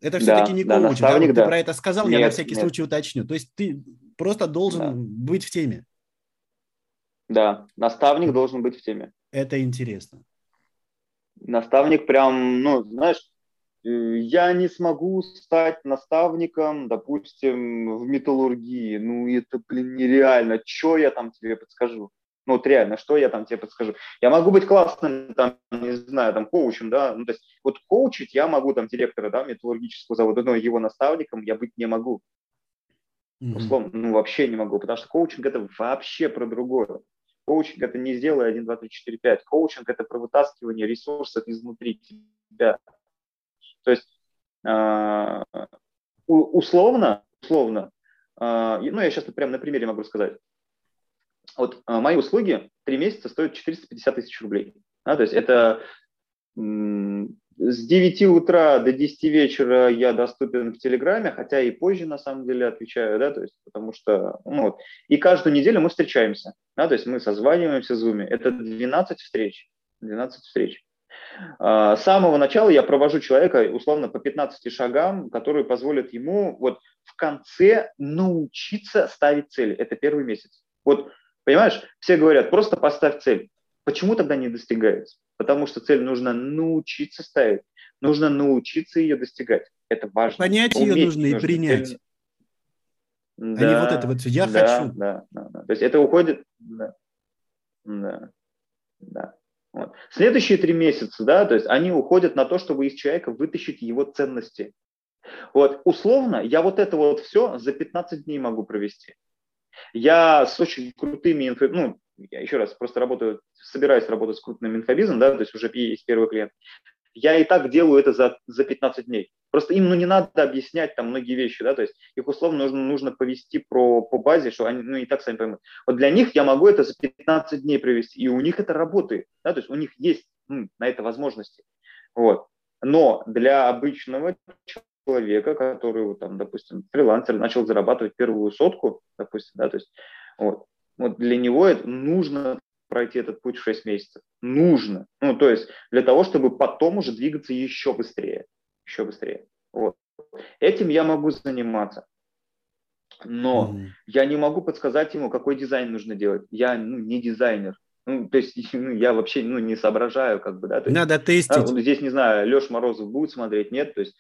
Это все-таки да, не да, коуч, да? Вот да. Ты про это сказал, нет, я на всякий нет. случай уточню. То есть ты просто должен да. быть в теме. Да, наставник должен быть в теме. Это интересно. Наставник прям, ну, знаешь, э, я не смогу стать наставником, допустим, в металлургии. Ну, это, блин, нереально. Что я там тебе подскажу? Ну, вот реально, что я там тебе подскажу? Я могу быть классным, там, не знаю, там, коучем, да, ну, то есть вот коучить я могу, там, директора, да, металлургического завода, но его наставником я быть не могу. Mm-hmm. Условно, ну, вообще не могу, потому что коучинг – это вообще про другое. Коучинг – это не сделай 1, 2, 3, 4, 5. Коучинг – это про вытаскивание ресурсов изнутри тебя. То есть э, условно, условно, э, ну, я сейчас прямо на примере могу сказать вот а, мои услуги три месяца стоят 450 тысяч рублей. Да, то есть это с 9 утра до 10 вечера я доступен в Телеграме, хотя и позже на самом деле отвечаю, да, то есть потому что, ну вот, и каждую неделю мы встречаемся, да, то есть мы созваниваемся в Zoom, это 12 встреч, 12 встреч. А, с самого начала я провожу человека условно по 15 шагам, которые позволят ему вот в конце научиться ставить цели. Это первый месяц. Вот Понимаешь, все говорят, просто поставь цель. Почему тогда не достигается? Потому что цель нужно научиться ставить, нужно научиться ее достигать. Это важно. Понять Уметь ее нужно и принять. Цель... Да, а не вот это вот «я да, хочу». Да, да, да. То есть это уходит... Да, да, да. Вот. Следующие три месяца, да, то есть они уходят на то, чтобы из человека вытащить его ценности. Вот, условно, я вот это вот все за 15 дней могу провести. Я с очень крутыми инфо... ну, я еще раз просто работаю, собираюсь работать с крупным инфобизом, да, то есть уже есть первый клиент. Я и так делаю это за, за 15 дней. Просто им ну, не надо объяснять там многие вещи, да, то есть их условно нужно, нужно повести про, по базе, что они ну, и так сами поймут. Вот для них я могу это за 15 дней провести, и у них это работает, да, то есть у них есть ну, на это возможности. Вот. Но для обычного человека, который, вот, там, допустим, фрилансер, начал зарабатывать первую сотку, допустим, да, то есть вот, вот для него это нужно пройти этот путь в 6 месяцев. Нужно. Ну, то есть для того, чтобы потом уже двигаться еще быстрее. Еще быстрее. Вот. Этим я могу заниматься. Но mm. я не могу подсказать ему, какой дизайн нужно делать. Я ну, не дизайнер. Ну, то есть ну, я вообще ну, не соображаю, как бы, да. То есть, Надо тестить. А, вот здесь, не знаю, Леша Морозов будет смотреть, нет, то есть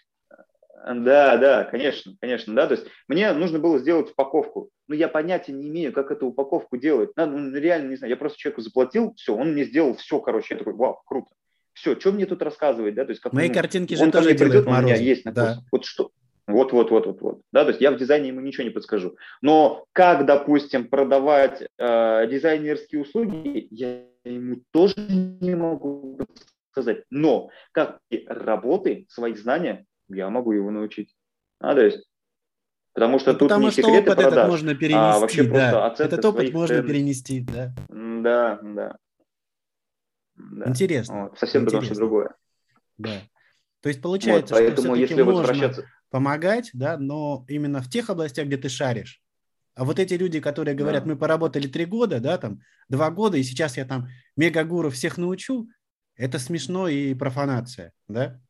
да, да, конечно, конечно, да. То есть мне нужно было сделать упаковку, но я понятия не имею, как эту упаковку делать. Надо, ну, реально не знаю. Я просто человеку заплатил, все, он мне сделал все, короче. Я такой, вау, круто. Все, что мне тут рассказывать, да? То есть как мои ну, картинки же тоже придет, у меня есть на да. Вот что. Вот, вот, вот, вот, вот. Да, то есть я в дизайне ему ничего не подскажу. Но как, допустим, продавать э, дизайнерские услуги, я ему тоже не могу сказать. Но как работы, свои знания, я могу его научить. А, то есть, потому что ну, тут потому не что секреты опыт продаж, этот можно перенести, а вообще да. просто оценка Этот опыт можно ценностей. перенести, да. Да, да. да. Интересно. Вот, совсем потому что другое. Да. То есть получается, вот, поэтому, что если можно возвращаться... помогать, да, но именно в тех областях, где ты шаришь. А вот эти люди, которые говорят, да. мы поработали три года, да, там, два года, и сейчас я там мегагуру всех научу, это смешно и профанация, да?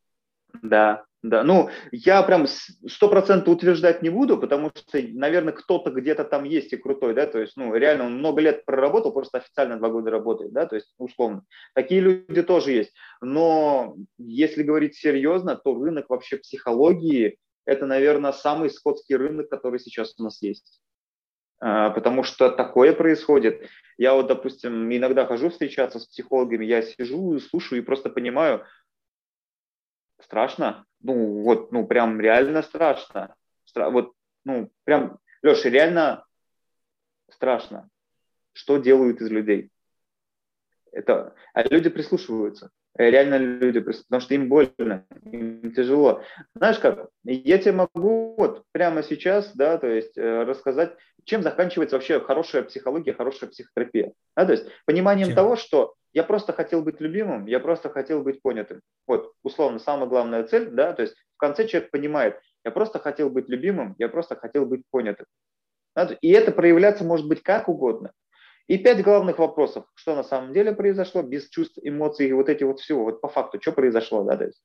Да, да, ну, я прям сто процентов утверждать не буду, потому что, наверное, кто-то где-то там есть и крутой, да, то есть, ну, реально он много лет проработал, просто официально два года работает, да, то есть, условно. Такие люди тоже есть. Но если говорить серьезно, то рынок вообще психологии – это, наверное, самый скотский рынок, который сейчас у нас есть. А, потому что такое происходит. Я вот, допустим, иногда хожу встречаться с психологами, я сижу, слушаю и просто понимаю, страшно, ну, вот, ну, прям реально страшно. Стра- вот, ну, прям, Леша, реально страшно. Что делают из людей? Это, а люди прислушиваются. Реально люди, потому что им больно, им тяжело. Знаешь как, я тебе могу вот прямо сейчас, да, то есть э, рассказать, чем заканчивается вообще хорошая психология, хорошая психотерапия. Да, то есть пониманием чем? того, что я просто хотел быть любимым, я просто хотел быть понятым. Вот, условно, самая главная цель, да, то есть в конце человек понимает, я просто хотел быть любимым, я просто хотел быть понятым. И это проявляться может быть как угодно. И пять главных вопросов, что на самом деле произошло, без чувств, эмоций и вот эти вот всего, вот по факту, что произошло, да, то есть,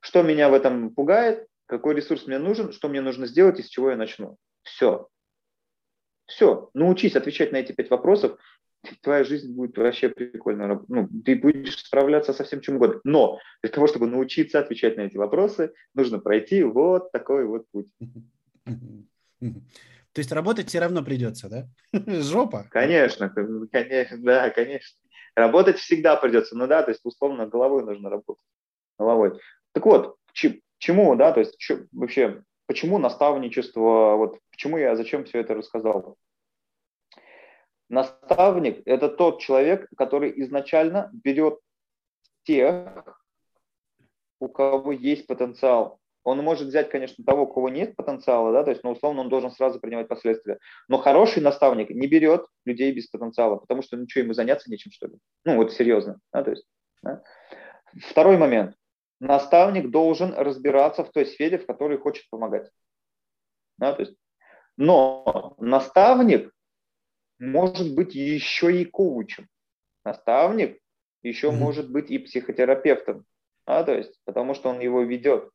что меня в этом пугает, какой ресурс мне нужен, что мне нужно сделать и с чего я начну. Все. Все. Научись отвечать на эти пять вопросов, твоя жизнь будет вообще прикольно. Ну, ты будешь справляться со всем чем угодно. Но для того, чтобы научиться отвечать на эти вопросы, нужно пройти вот такой вот путь. То есть работать все равно придется, да? Жопа. Конечно, конечно, да, конечно. Работать всегда придется, ну да, то есть условно головой нужно работать. Головой. Так вот, чему, да, то есть вообще, почему наставничество, вот почему я, зачем все это рассказал? Наставник – это тот человек, который изначально берет тех, у кого есть потенциал. Он может взять, конечно, того, у кого нет потенциала, да, то есть, ну, условно, он должен сразу принимать последствия. Но хороший наставник не берет людей без потенциала, потому что ничего ему заняться нечем, что ли. Ну, вот серьезно. Да, то есть, да. Второй момент. Наставник должен разбираться в той сфере, в которой хочет помогать. Да, то есть, но наставник может быть еще и коучем. Наставник еще mm-hmm. может быть и психотерапевтом, а, то есть, потому что он его ведет.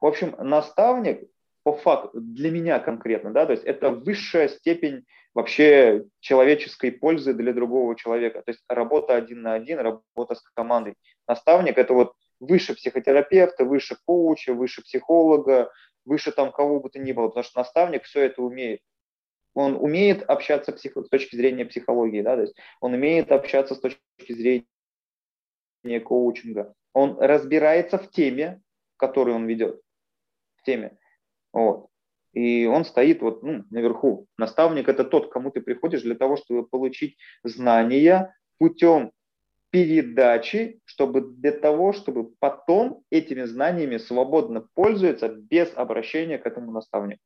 В общем, наставник по факту, для меня конкретно, да, то есть это высшая степень вообще человеческой пользы для другого человека. То есть работа один на один, работа с командой. Наставник – это вот выше психотерапевта, выше коуча, выше психолога, выше там кого бы то ни было, потому что наставник все это умеет он умеет общаться психо, с точки зрения психологии, да, то есть он умеет общаться с точки зрения коучинга, он разбирается в теме, которую он ведет, в теме, вот. И он стоит вот ну, наверху. Наставник – это тот, кому ты приходишь для того, чтобы получить знания путем передачи, чтобы для того, чтобы потом этими знаниями свободно пользоваться без обращения к этому наставнику.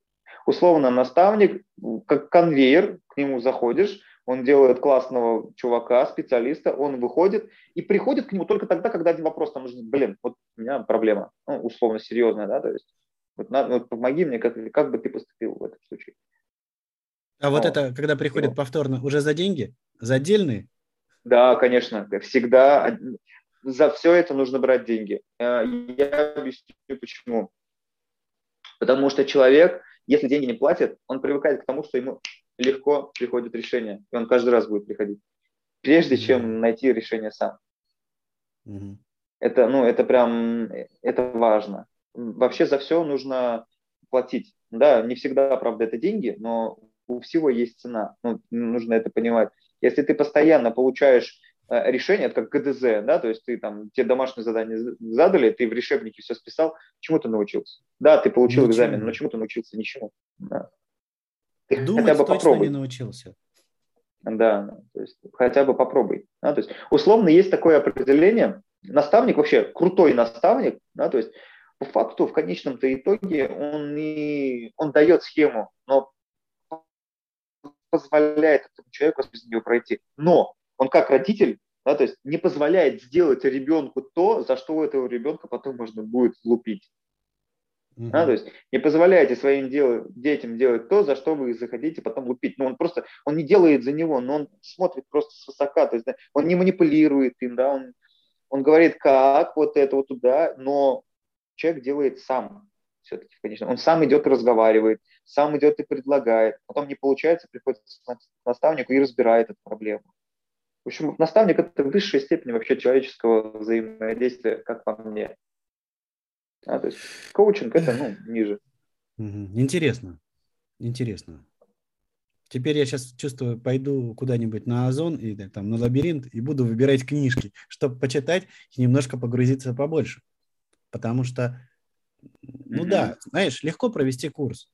Условно, наставник, как конвейер, к нему заходишь, он делает классного чувака, специалиста, он выходит и приходит к нему только тогда, когда один вопрос там блин, вот у меня проблема, ну, условно серьезная, да, то есть Вот, на, вот помоги мне, как, как бы ты поступил в этом случае. А вот, вот это, когда приходит вот. повторно, уже за деньги? За отдельные? Да, конечно. Всегда за все это нужно брать деньги. Э, я объясню почему. Потому что человек, если деньги не платит, он привыкает к тому, что ему легко приходит решение, и он каждый раз будет приходить, прежде чем найти решение сам. Mm-hmm. Это, ну, это прям, это важно. Вообще за все нужно платить. Да, не всегда, правда, это деньги, но у всего есть цена. Ну, нужно это понимать. Если ты постоянно получаешь э, решение, это как ГДЗ, да, то есть ты там, те домашние задания задали, ты в решебнике все списал, чему ты научился? Да, ты получил Ничего. экзамен, но чему ты научился? Ничему. Да. Ты Думать хотя бы точно попробуй. не научился. Да, то есть хотя бы попробуй. Да, то есть условно есть такое определение, наставник вообще крутой наставник, да, то есть по факту в конечном-то итоге он не, он дает схему, но позволяет этому человеку через нее пройти. Но он как родитель, да, то есть не позволяет сделать ребенку то, за что у этого ребенка потом можно будет лупить. Mm-hmm. Да, то есть не позволяйте своим дел, детям делать то, за что вы захотите потом лупить. Но он просто, он не делает за него, но он смотрит просто свысока, то есть да, он не манипулирует им, да, он, он говорит, как вот это вот туда, но человек делает сам все-таки, конечно. Он сам идет и разговаривает, сам идет и предлагает. Потом не получается, приходит к наставнику и разбирает эту проблему. В общем, наставник – это высшая степень вообще человеческого взаимодействия, как по мне. А, то есть коучинг – это ну, ниже. Интересно. Интересно. Теперь я сейчас чувствую, пойду куда-нибудь на Озон или там на лабиринт и буду выбирать книжки, чтобы почитать и немножко погрузиться побольше. Потому что ну mm-hmm. да, знаешь, легко провести курс.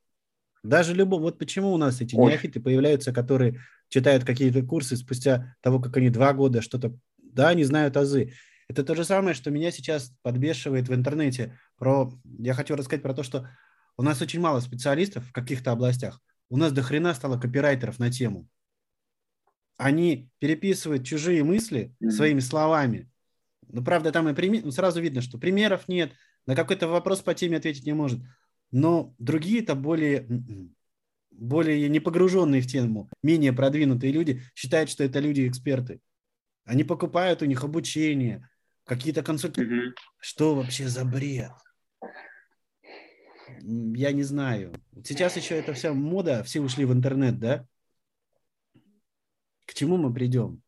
Даже любой, вот почему у нас эти Ой. неофиты появляются, которые читают какие-то курсы спустя того, как они два года что-то, да, не знают азы. Это то же самое, что меня сейчас подбешивает в интернете. Про, я хочу рассказать про то, что у нас очень мало специалистов в каких-то областях. У нас до хрена стало копирайтеров на тему. Они переписывают чужие мысли mm-hmm. своими словами. Ну, правда, там и пример, ну, сразу видно, что примеров нет, на какой-то вопрос по теме ответить не может. Но другие-то более, более не погруженные в тему, менее продвинутые люди считают, что это люди-эксперты. Они покупают у них обучение, какие-то консультации. Mm-hmm. Что вообще за бред? Я не знаю. Сейчас еще это вся мода, все ушли в интернет, да? К чему мы придем?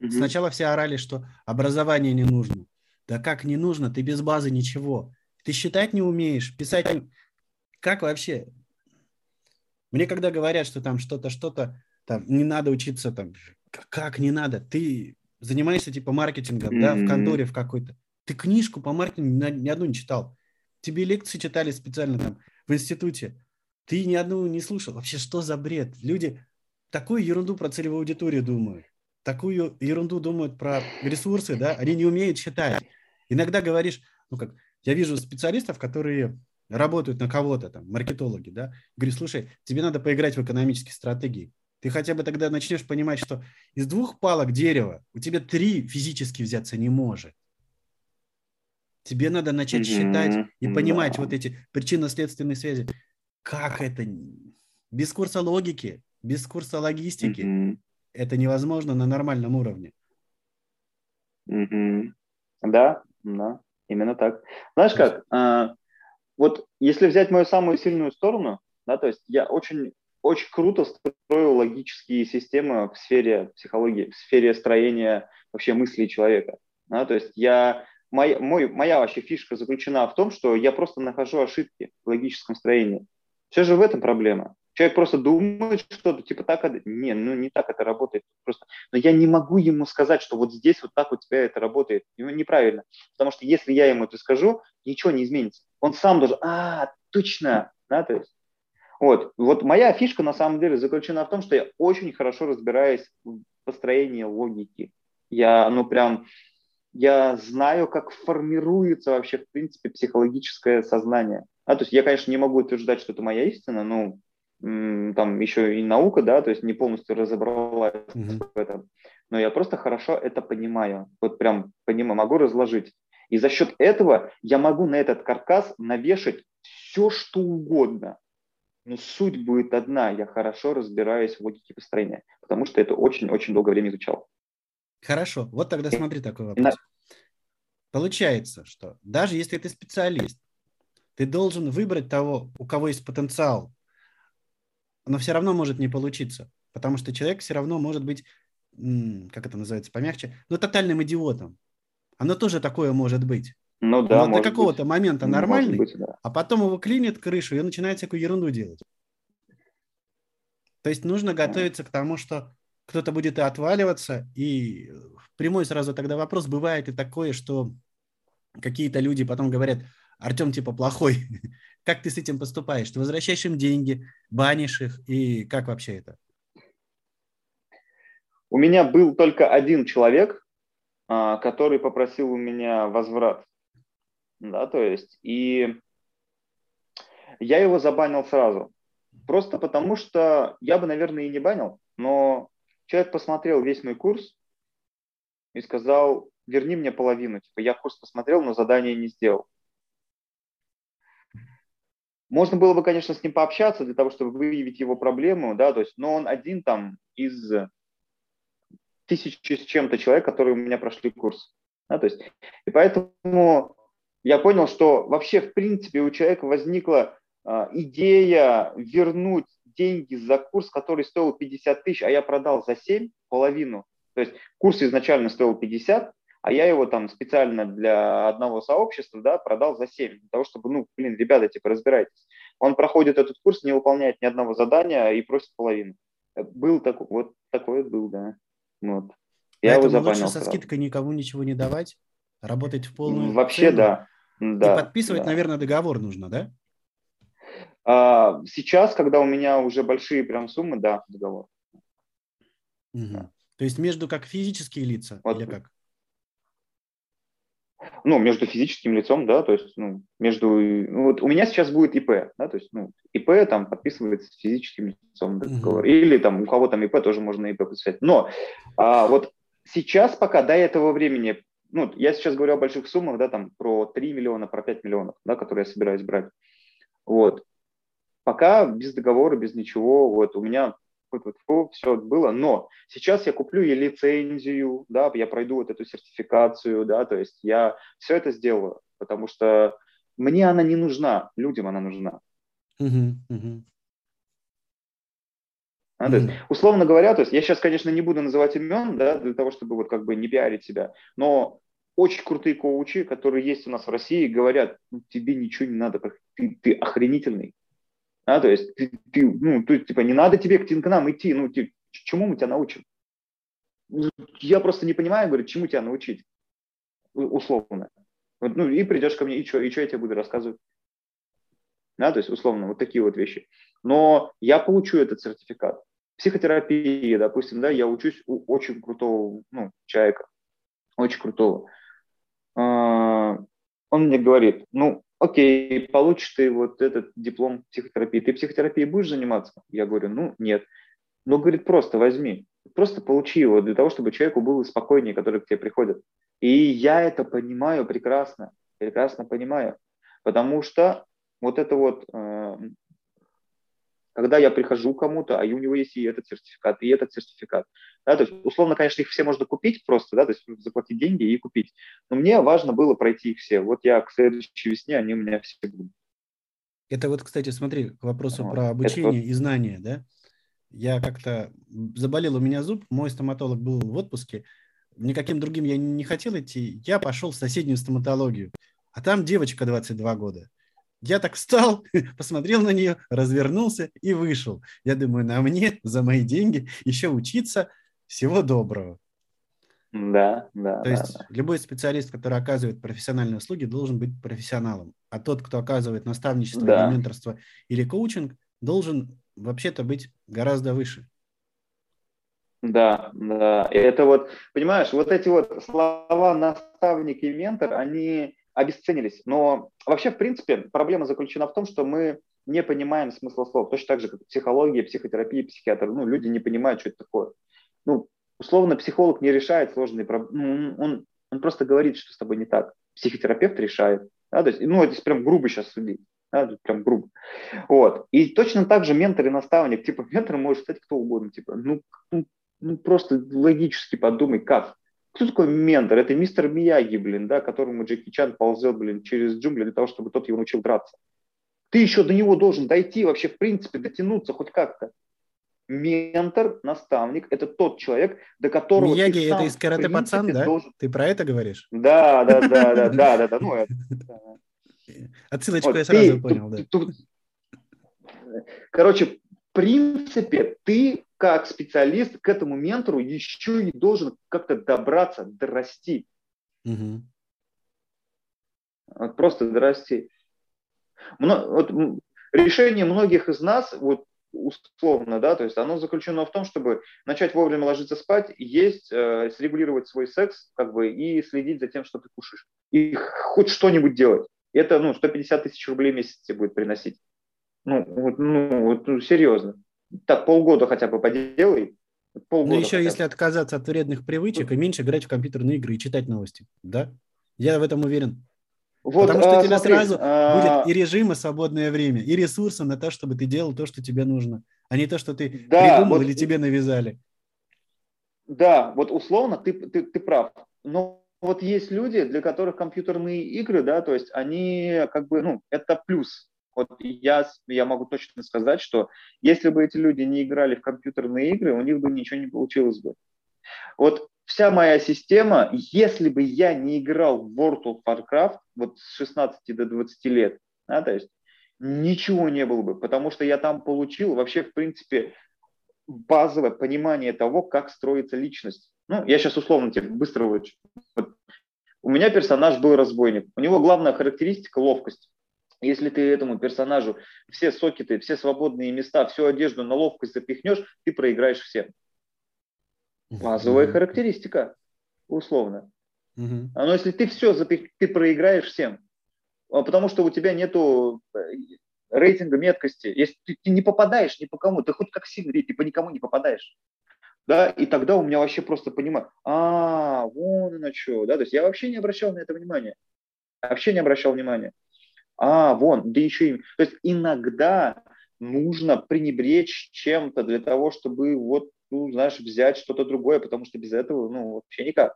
Mm-hmm. Сначала все орали, что образование не нужно. Да как не нужно? Ты без базы ничего. Ты считать не умеешь, писать. Как вообще? Мне когда говорят, что там что-то, что-то, там не надо учиться, там, как не надо? Ты занимаешься типа маркетингом, mm-hmm. да, в конторе в какой-то. Ты книжку по маркетингу ни одну не читал. Тебе лекции читали специально там в институте. Ты ни одну не слушал. Вообще, что за бред? Люди такую ерунду про целевую аудиторию думают. Такую ерунду думают про ресурсы, да, они не умеют читать. Иногда говоришь, ну как, я вижу специалистов, которые работают на кого-то, там, маркетологи, да, говорю, слушай, тебе надо поиграть в экономические стратегии. Ты хотя бы тогда начнешь понимать, что из двух палок дерева у тебя три физически взяться не может. Тебе надо начать mm-hmm. считать и понимать да. вот эти причинно-следственные связи. Как это? Без курса логики, без курса логистики mm-hmm. Это невозможно на нормальном уровне. Mm-hmm. Да, да, именно так. Знаешь как, а, вот если взять мою самую сильную сторону, да, то есть я очень, очень круто строю логические системы в сфере психологии, в сфере строения вообще мыслей человека. Да, то есть я, моя, мой, моя вообще фишка заключена в том, что я просто нахожу ошибки в логическом строении. Все же в этом проблема. Человек просто думает что-то, типа так, не, ну не так это работает. Просто, но я не могу ему сказать, что вот здесь вот так у тебя это работает. Ему неправильно. Потому что если я ему это скажу, ничего не изменится. Он сам должен, а, точно, да, то есть. Вот, вот моя фишка на самом деле заключена в том, что я очень хорошо разбираюсь в построении логики. Я, ну прям, я знаю, как формируется вообще, в принципе, психологическое сознание. А, то есть я, конечно, не могу утверждать, что это моя истина, но там еще и наука, да, то есть не полностью разобралась mm-hmm. в этом, но я просто хорошо это понимаю, вот прям понимаю, могу разложить. И за счет этого я могу на этот каркас навешать все, что угодно. Но суть будет одна. Я хорошо разбираюсь в логике построения, потому что это очень-очень долгое время изучал. Хорошо. Вот тогда смотри такой вопрос. Получается, что даже если ты специалист, ты должен выбрать того, у кого есть потенциал, но все равно может не получиться, потому что человек все равно может быть, как это называется, помягче, но тотальным идиотом. Оно тоже такое может быть. Ну да, Но до какого-то быть. момента нормальный, быть, да. а потом его клинит крышу и он начинает всякую ерунду делать. То есть нужно готовиться к тому, что кто-то будет и отваливаться, и прямой сразу тогда вопрос, бывает и такое, что какие-то люди потом говорят, Артем типа плохой, как ты с этим поступаешь? Ты возвращаешь им деньги, банишь их, и как вообще это? У меня был только один человек, а, который попросил у меня возврат. Да, то есть, и я его забанил сразу. Просто потому что я бы, наверное, и не банил, но человек посмотрел весь мой курс и сказал, верни мне половину. Типа, я курс посмотрел, но задание не сделал. Можно было бы, конечно, с ним пообщаться для того, чтобы выявить его проблему, да, то есть, но он один там из тысячи с чем-то человек, которые у меня прошли курс. Да, то есть, и поэтому я понял, что вообще, в принципе, у человека возникла э, идея вернуть деньги за курс, который стоил 50 тысяч, а я продал за 7, половину. То есть курс изначально стоил 50, а я его там специально для одного сообщества да, продал за 7, для того, чтобы, ну, блин, ребята, типа, разбирайтесь. Он проходит этот курс, не выполняет ни одного задания и просит половину. Был такой, вот такой был, да. Вот. Я Поэтому его забанил. лучше со скидкой никому ничего не давать, работать в полную Вообще, цену. да. да. И подписывать, да. наверное, договор нужно, да? А, сейчас, когда у меня уже большие прям суммы, да, договор. Угу. Да. То есть между как физические лица вот. или как? Ну, между физическим лицом, да, то есть, ну, между, ну, вот у меня сейчас будет ИП, да, то есть, ну, ИП там подписывается с физическим лицом договор, угу. или там у кого там ИП тоже можно ИП подписать. Но а, вот сейчас пока до этого времени, ну, я сейчас говорю о больших суммах, да, там про 3 миллиона, про 5 миллионов, да, которые я собираюсь брать. Вот. Пока без договора, без ничего, вот у меня все было, но сейчас я куплю ей лицензию, да, я пройду вот эту сертификацию, да, то есть я все это сделаю, потому что мне она не нужна, людям она нужна. Uh-huh, uh-huh. А, то есть, условно говоря, то есть я сейчас, конечно, не буду называть имен, да, для того, чтобы вот как бы не пиарить себя, но очень крутые коучи, которые есть у нас в России, говорят, ну, тебе ничего не надо, ты, ты охренительный, а, то есть, ты, ты, ну, то есть, типа, не надо тебе к, к нам идти, ну, ты, чему мы тебя научим? Ну, я просто не понимаю, говорю, чему тебя научить, условно. Вот, ну, и придешь ко мне, и что, и что я тебе буду рассказывать? Да, то есть, условно, вот такие вот вещи. Но я получу этот сертификат. Психотерапии, допустим, да, я учусь у очень крутого ну, человека, очень крутого. А, он мне говорит, ну, окей, получишь ты вот этот диплом психотерапии, ты психотерапией будешь заниматься? Я говорю, ну, нет. Но, говорит, просто возьми, просто получи его для того, чтобы человеку было спокойнее, который к тебе приходит. И я это понимаю прекрасно, прекрасно понимаю, потому что вот это вот э, когда я прихожу к кому-то, а у него есть и этот сертификат, и этот сертификат. Да, то есть, условно, конечно, их все можно купить просто, да, то есть заплатить деньги и купить. Но мне важно было пройти их все. Вот я к следующей весне, они у меня все будут. Это вот, кстати, смотри, к вопросу вот. про обучение вот... и знания, да? Я как-то заболел у меня зуб, мой стоматолог был в отпуске, никаким другим я не хотел идти, я пошел в соседнюю стоматологию, а там девочка 22 года. Я так встал, посмотрел на нее, развернулся и вышел. Я думаю, на мне за мои деньги еще учиться. Всего доброго. Да, да. То да, есть да. любой специалист, который оказывает профессиональные услуги, должен быть профессионалом. А тот, кто оказывает наставничество, да. или менторство или коучинг, должен вообще-то быть гораздо выше. Да, да. Это вот, понимаешь, вот эти вот слова наставник и ментор, они обесценились. Но вообще, в принципе, проблема заключена в том, что мы не понимаем смысла слов. Точно так же, как психология, психотерапия, психиатр. Ну, люди не понимают, что это такое. Ну, условно, психолог не решает сложные проблемы. Ну, он, он просто говорит, что с тобой не так. Психотерапевт решает. Да? То есть, ну, это прям грубо сейчас судить. Да, прям грубо. Вот. И точно так же ментор и наставник. Типа ментор может стать кто угодно. Типа, ну, ну, ну просто логически подумай, как. Кто такой ментор? Это мистер Мияги, блин, да, которому Джеки Чан ползет, блин, через джунгли для того, чтобы тот его научил драться. Ты еще до него должен дойти, вообще, в принципе, дотянуться хоть как-то. Ментор, наставник – это тот человек, до которого Мияги ты сам, это из карате пацан, да? Должен... Ты про это говоришь? Да, да, да, да, да, да, да. Ну, это, Отсылочку вот, я сразу ты, понял, да. Короче, принципе, ты как специалист к этому ментору еще и должен как-то добраться, дорасти. Угу. Вот просто дорасти. Вот решение многих из нас, вот условно, да, то есть оно заключено в том, чтобы начать вовремя ложиться спать, есть, э, срегулировать свой секс, как бы, и следить за тем, что ты кушаешь. И хоть что-нибудь делать. Это, ну, 150 тысяч рублей в месяц тебе будет приносить. Ну, вот, ну, вот, ну, серьезно. Так, полгода хотя бы поделай. Полгода ну, еще если бы. отказаться от вредных привычек и меньше играть в компьютерные игры и читать новости, да? Я в этом уверен. Вот, Потому что а, у тебя смотри, сразу а... будет и режим, и свободное время, и ресурсы на то, чтобы ты делал то, что тебе нужно, а не то, что ты да, придумал вот, или тебе навязали. Да, вот условно ты, ты, ты прав. Но вот есть люди, для которых компьютерные игры, да, то есть они как бы, ну, это плюс. Вот я, я могу точно сказать, что если бы эти люди не играли в компьютерные игры, у них бы ничего не получилось бы. Вот вся моя система, если бы я не играл в World of Warcraft вот с 16 до 20 лет, да, то есть ничего не было бы, потому что я там получил вообще, в принципе, базовое понимание того, как строится личность. Ну, я сейчас условно тебе быстро вот. У меня персонаж был разбойник. У него главная характеристика – ловкость. Если ты этому персонажу все сокеты, все свободные места, всю одежду на ловкость запихнешь, ты проиграешь всем. Базовая характеристика, условно. Uh-huh. Но если ты все запих... ты проиграешь всем, а потому что у тебя нету э, рейтинга меткости. Если ты, ты не попадаешь ни по кому, ты хоть как сильный, ты по никому не попадаешь. Да, и тогда у меня вообще просто понимаю, а, вон оно что, да, то есть я вообще не обращал на это внимания, вообще не обращал внимания. А, вон, да еще и, то есть иногда нужно пренебречь чем-то для того, чтобы вот ну, знаешь, взять что-то другое, потому что без этого, ну, вообще никак.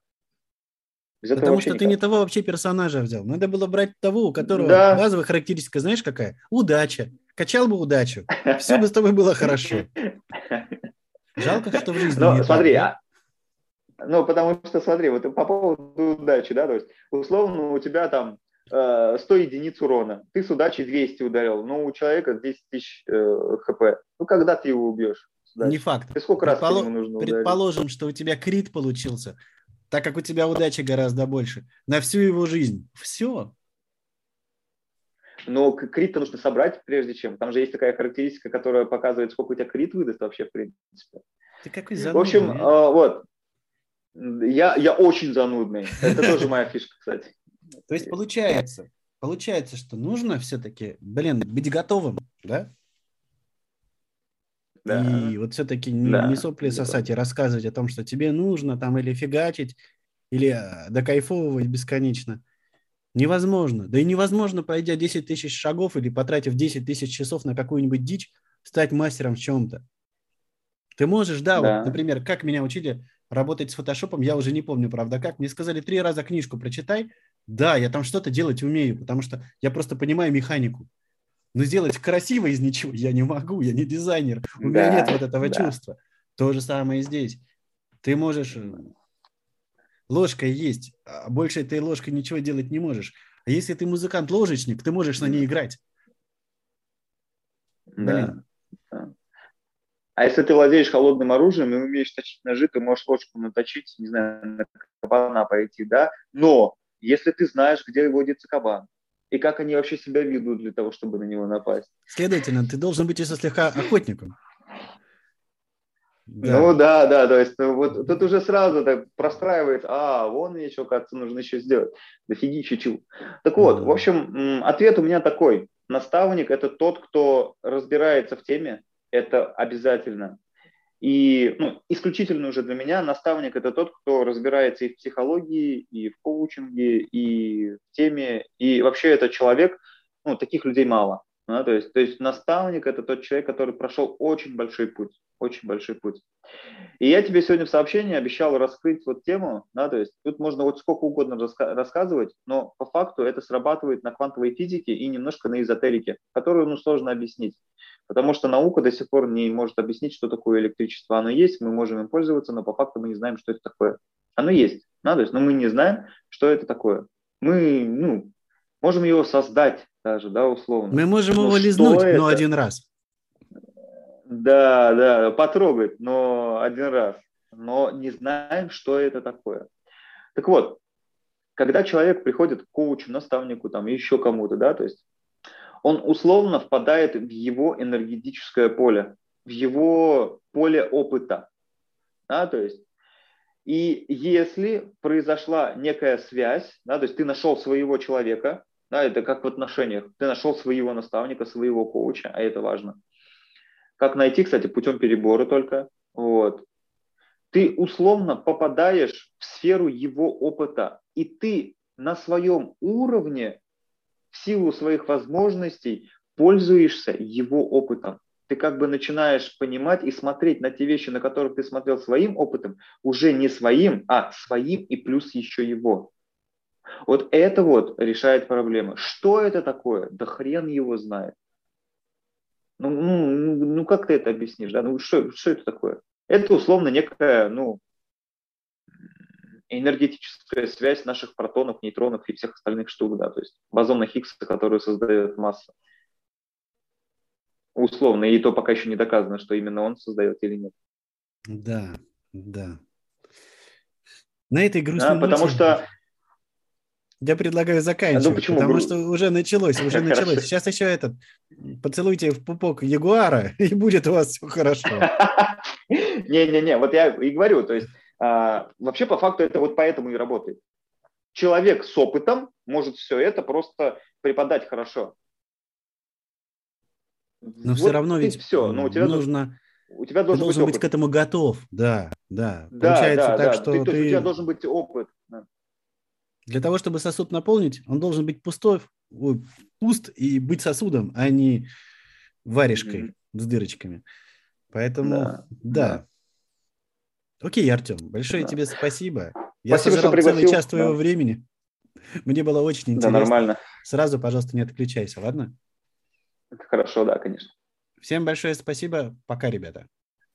Без потому что никак. ты не того вообще персонажа взял. Надо было брать того, у которого да. базовая характеристика, знаешь, какая? Удача. Качал бы удачу. Все бы с тобой было хорошо. Жалко, что в жизни Но, смотри, так, а, ну, потому что, смотри, вот по поводу удачи, да, то есть, условно, у тебя там 100 э, единиц урона, ты с удачей 200 ударил, но у человека 10 тысяч э, хп. Ну, когда ты его убьешь? Не факт. И сколько Предполо... раз нужно Предположим, ударить? что у тебя крит получился, так как у тебя удачи гораздо больше, на всю его жизнь. Все. Но крит нужно собрать прежде чем. Там же есть такая характеристика, которая показывает, сколько у тебя крит выдаст вообще, в принципе. Ты какой занудный. В общем, а, вот. Я, я очень занудный. Это тоже моя фишка, кстати. То есть получается, получается, что нужно все-таки, блин, быть готовым, да? Да. И вот все-таки не, да. не сопли сосать и рассказывать о том, что тебе нужно там или фигачить, или а, докайфовывать бесконечно. Невозможно. Да и невозможно, пройдя 10 тысяч шагов или потратив 10 тысяч часов на какую-нибудь дичь, стать мастером в чем-то. Ты можешь, да, да. Вот, например, как меня учили работать с фотошопом, я уже не помню, правда, как. Мне сказали, три раза книжку прочитай. Да, я там что-то делать умею, потому что я просто понимаю механику. Но сделать красиво из ничего я не могу, я не дизайнер, у да, меня нет вот этого да. чувства. То же самое и здесь. Ты можешь э, ложкой есть, а больше этой ложкой ничего делать не можешь. А если ты музыкант-ложечник, ты можешь на ней играть. Да. А если ты владеешь холодным оружием и умеешь точить ножи, ты можешь ложку наточить, не знаю, на кабана пойти, да? Но если ты знаешь, где водится кабан, и как они вообще себя ведут для того, чтобы на него напасть. Следовательно, ты должен быть еще слегка охотником. Да. Ну да, да, то есть ну, вот тут уже сразу так простраивается, а, вон еще, кажется, нужно еще сделать. Дофиги чучу. Так вот, в общем, ответ у меня такой. Наставник – это тот, кто разбирается в теме, это обязательно. И ну, исключительно уже для меня наставник это тот, кто разбирается и в психологии, и в коучинге, и в теме. И вообще это человек, ну, таких людей мало. Да, то, есть, то есть наставник – это тот человек, который прошел очень большой путь, очень большой путь. И я тебе сегодня в сообщении обещал раскрыть вот тему, да, то есть тут можно вот сколько угодно раска- рассказывать, но по факту это срабатывает на квантовой физике и немножко на эзотерике, которую ну, сложно объяснить. Потому что наука до сих пор не может объяснить, что такое электричество. Оно есть, мы можем им пользоваться, но по факту мы не знаем, что это такое. Оно есть, есть, но мы не знаем, что это такое. Мы ну, можем его создать даже, да, условно. Мы можем но его лизнуть, это? но один раз. Да, да, потрогать, но один раз. Но не знаем, что это такое. Так вот, когда человек приходит к коучу, наставнику, там, еще кому-то, да, то есть он условно впадает в его энергетическое поле, в его поле опыта. Да, то есть, и если произошла некая связь, да, то есть ты нашел своего человека, да, это как в отношениях, ты нашел своего наставника, своего коуча, а это важно – как найти, кстати, путем перебора только. Вот. Ты условно попадаешь в сферу его опыта, и ты на своем уровне, в силу своих возможностей, пользуешься его опытом. Ты как бы начинаешь понимать и смотреть на те вещи, на которых ты смотрел своим опытом, уже не своим, а своим и плюс еще его. Вот это вот решает проблемы. Что это такое? Да хрен его знает. Ну, ну, ну, ну как ты это объяснишь? Да? Ну, что, что это такое? Это условно некая, ну, энергетическая связь наших протонов, нейтронов и всех остальных штук, да, то есть бозона Хиггса, которую создает масса. Условно, и то пока еще не доказано, что именно он создает или нет. Да, да. На этой грустной да, потому что я предлагаю заканчивать, ну, почему? потому что уже началось, уже началось. Сейчас еще этот, поцелуйте в пупок ягуара, и будет у вас все хорошо. Не-не-не, вот я и говорю, то есть вообще по факту это вот поэтому и работает. Человек с опытом может все это просто преподать хорошо. Но вот все равно ведь все. Но у тебя нужно... У тебя должен, должен быть, быть к этому готов, да, да. да Получается да, так, да. что ты, ты... У тебя должен быть опыт. Да. Для того, чтобы сосуд наполнить, он должен быть пустой, пуст и быть сосудом, а не варежкой mm-hmm. с дырочками. Поэтому, да. да. Окей, Артем, большое да. тебе спасибо. Я спасибо, сожрал что целый час твоего да. времени. Мне было очень интересно. Да, нормально. Сразу, пожалуйста, не отключайся, ладно? Хорошо, да, конечно. Всем большое спасибо. Пока, ребята.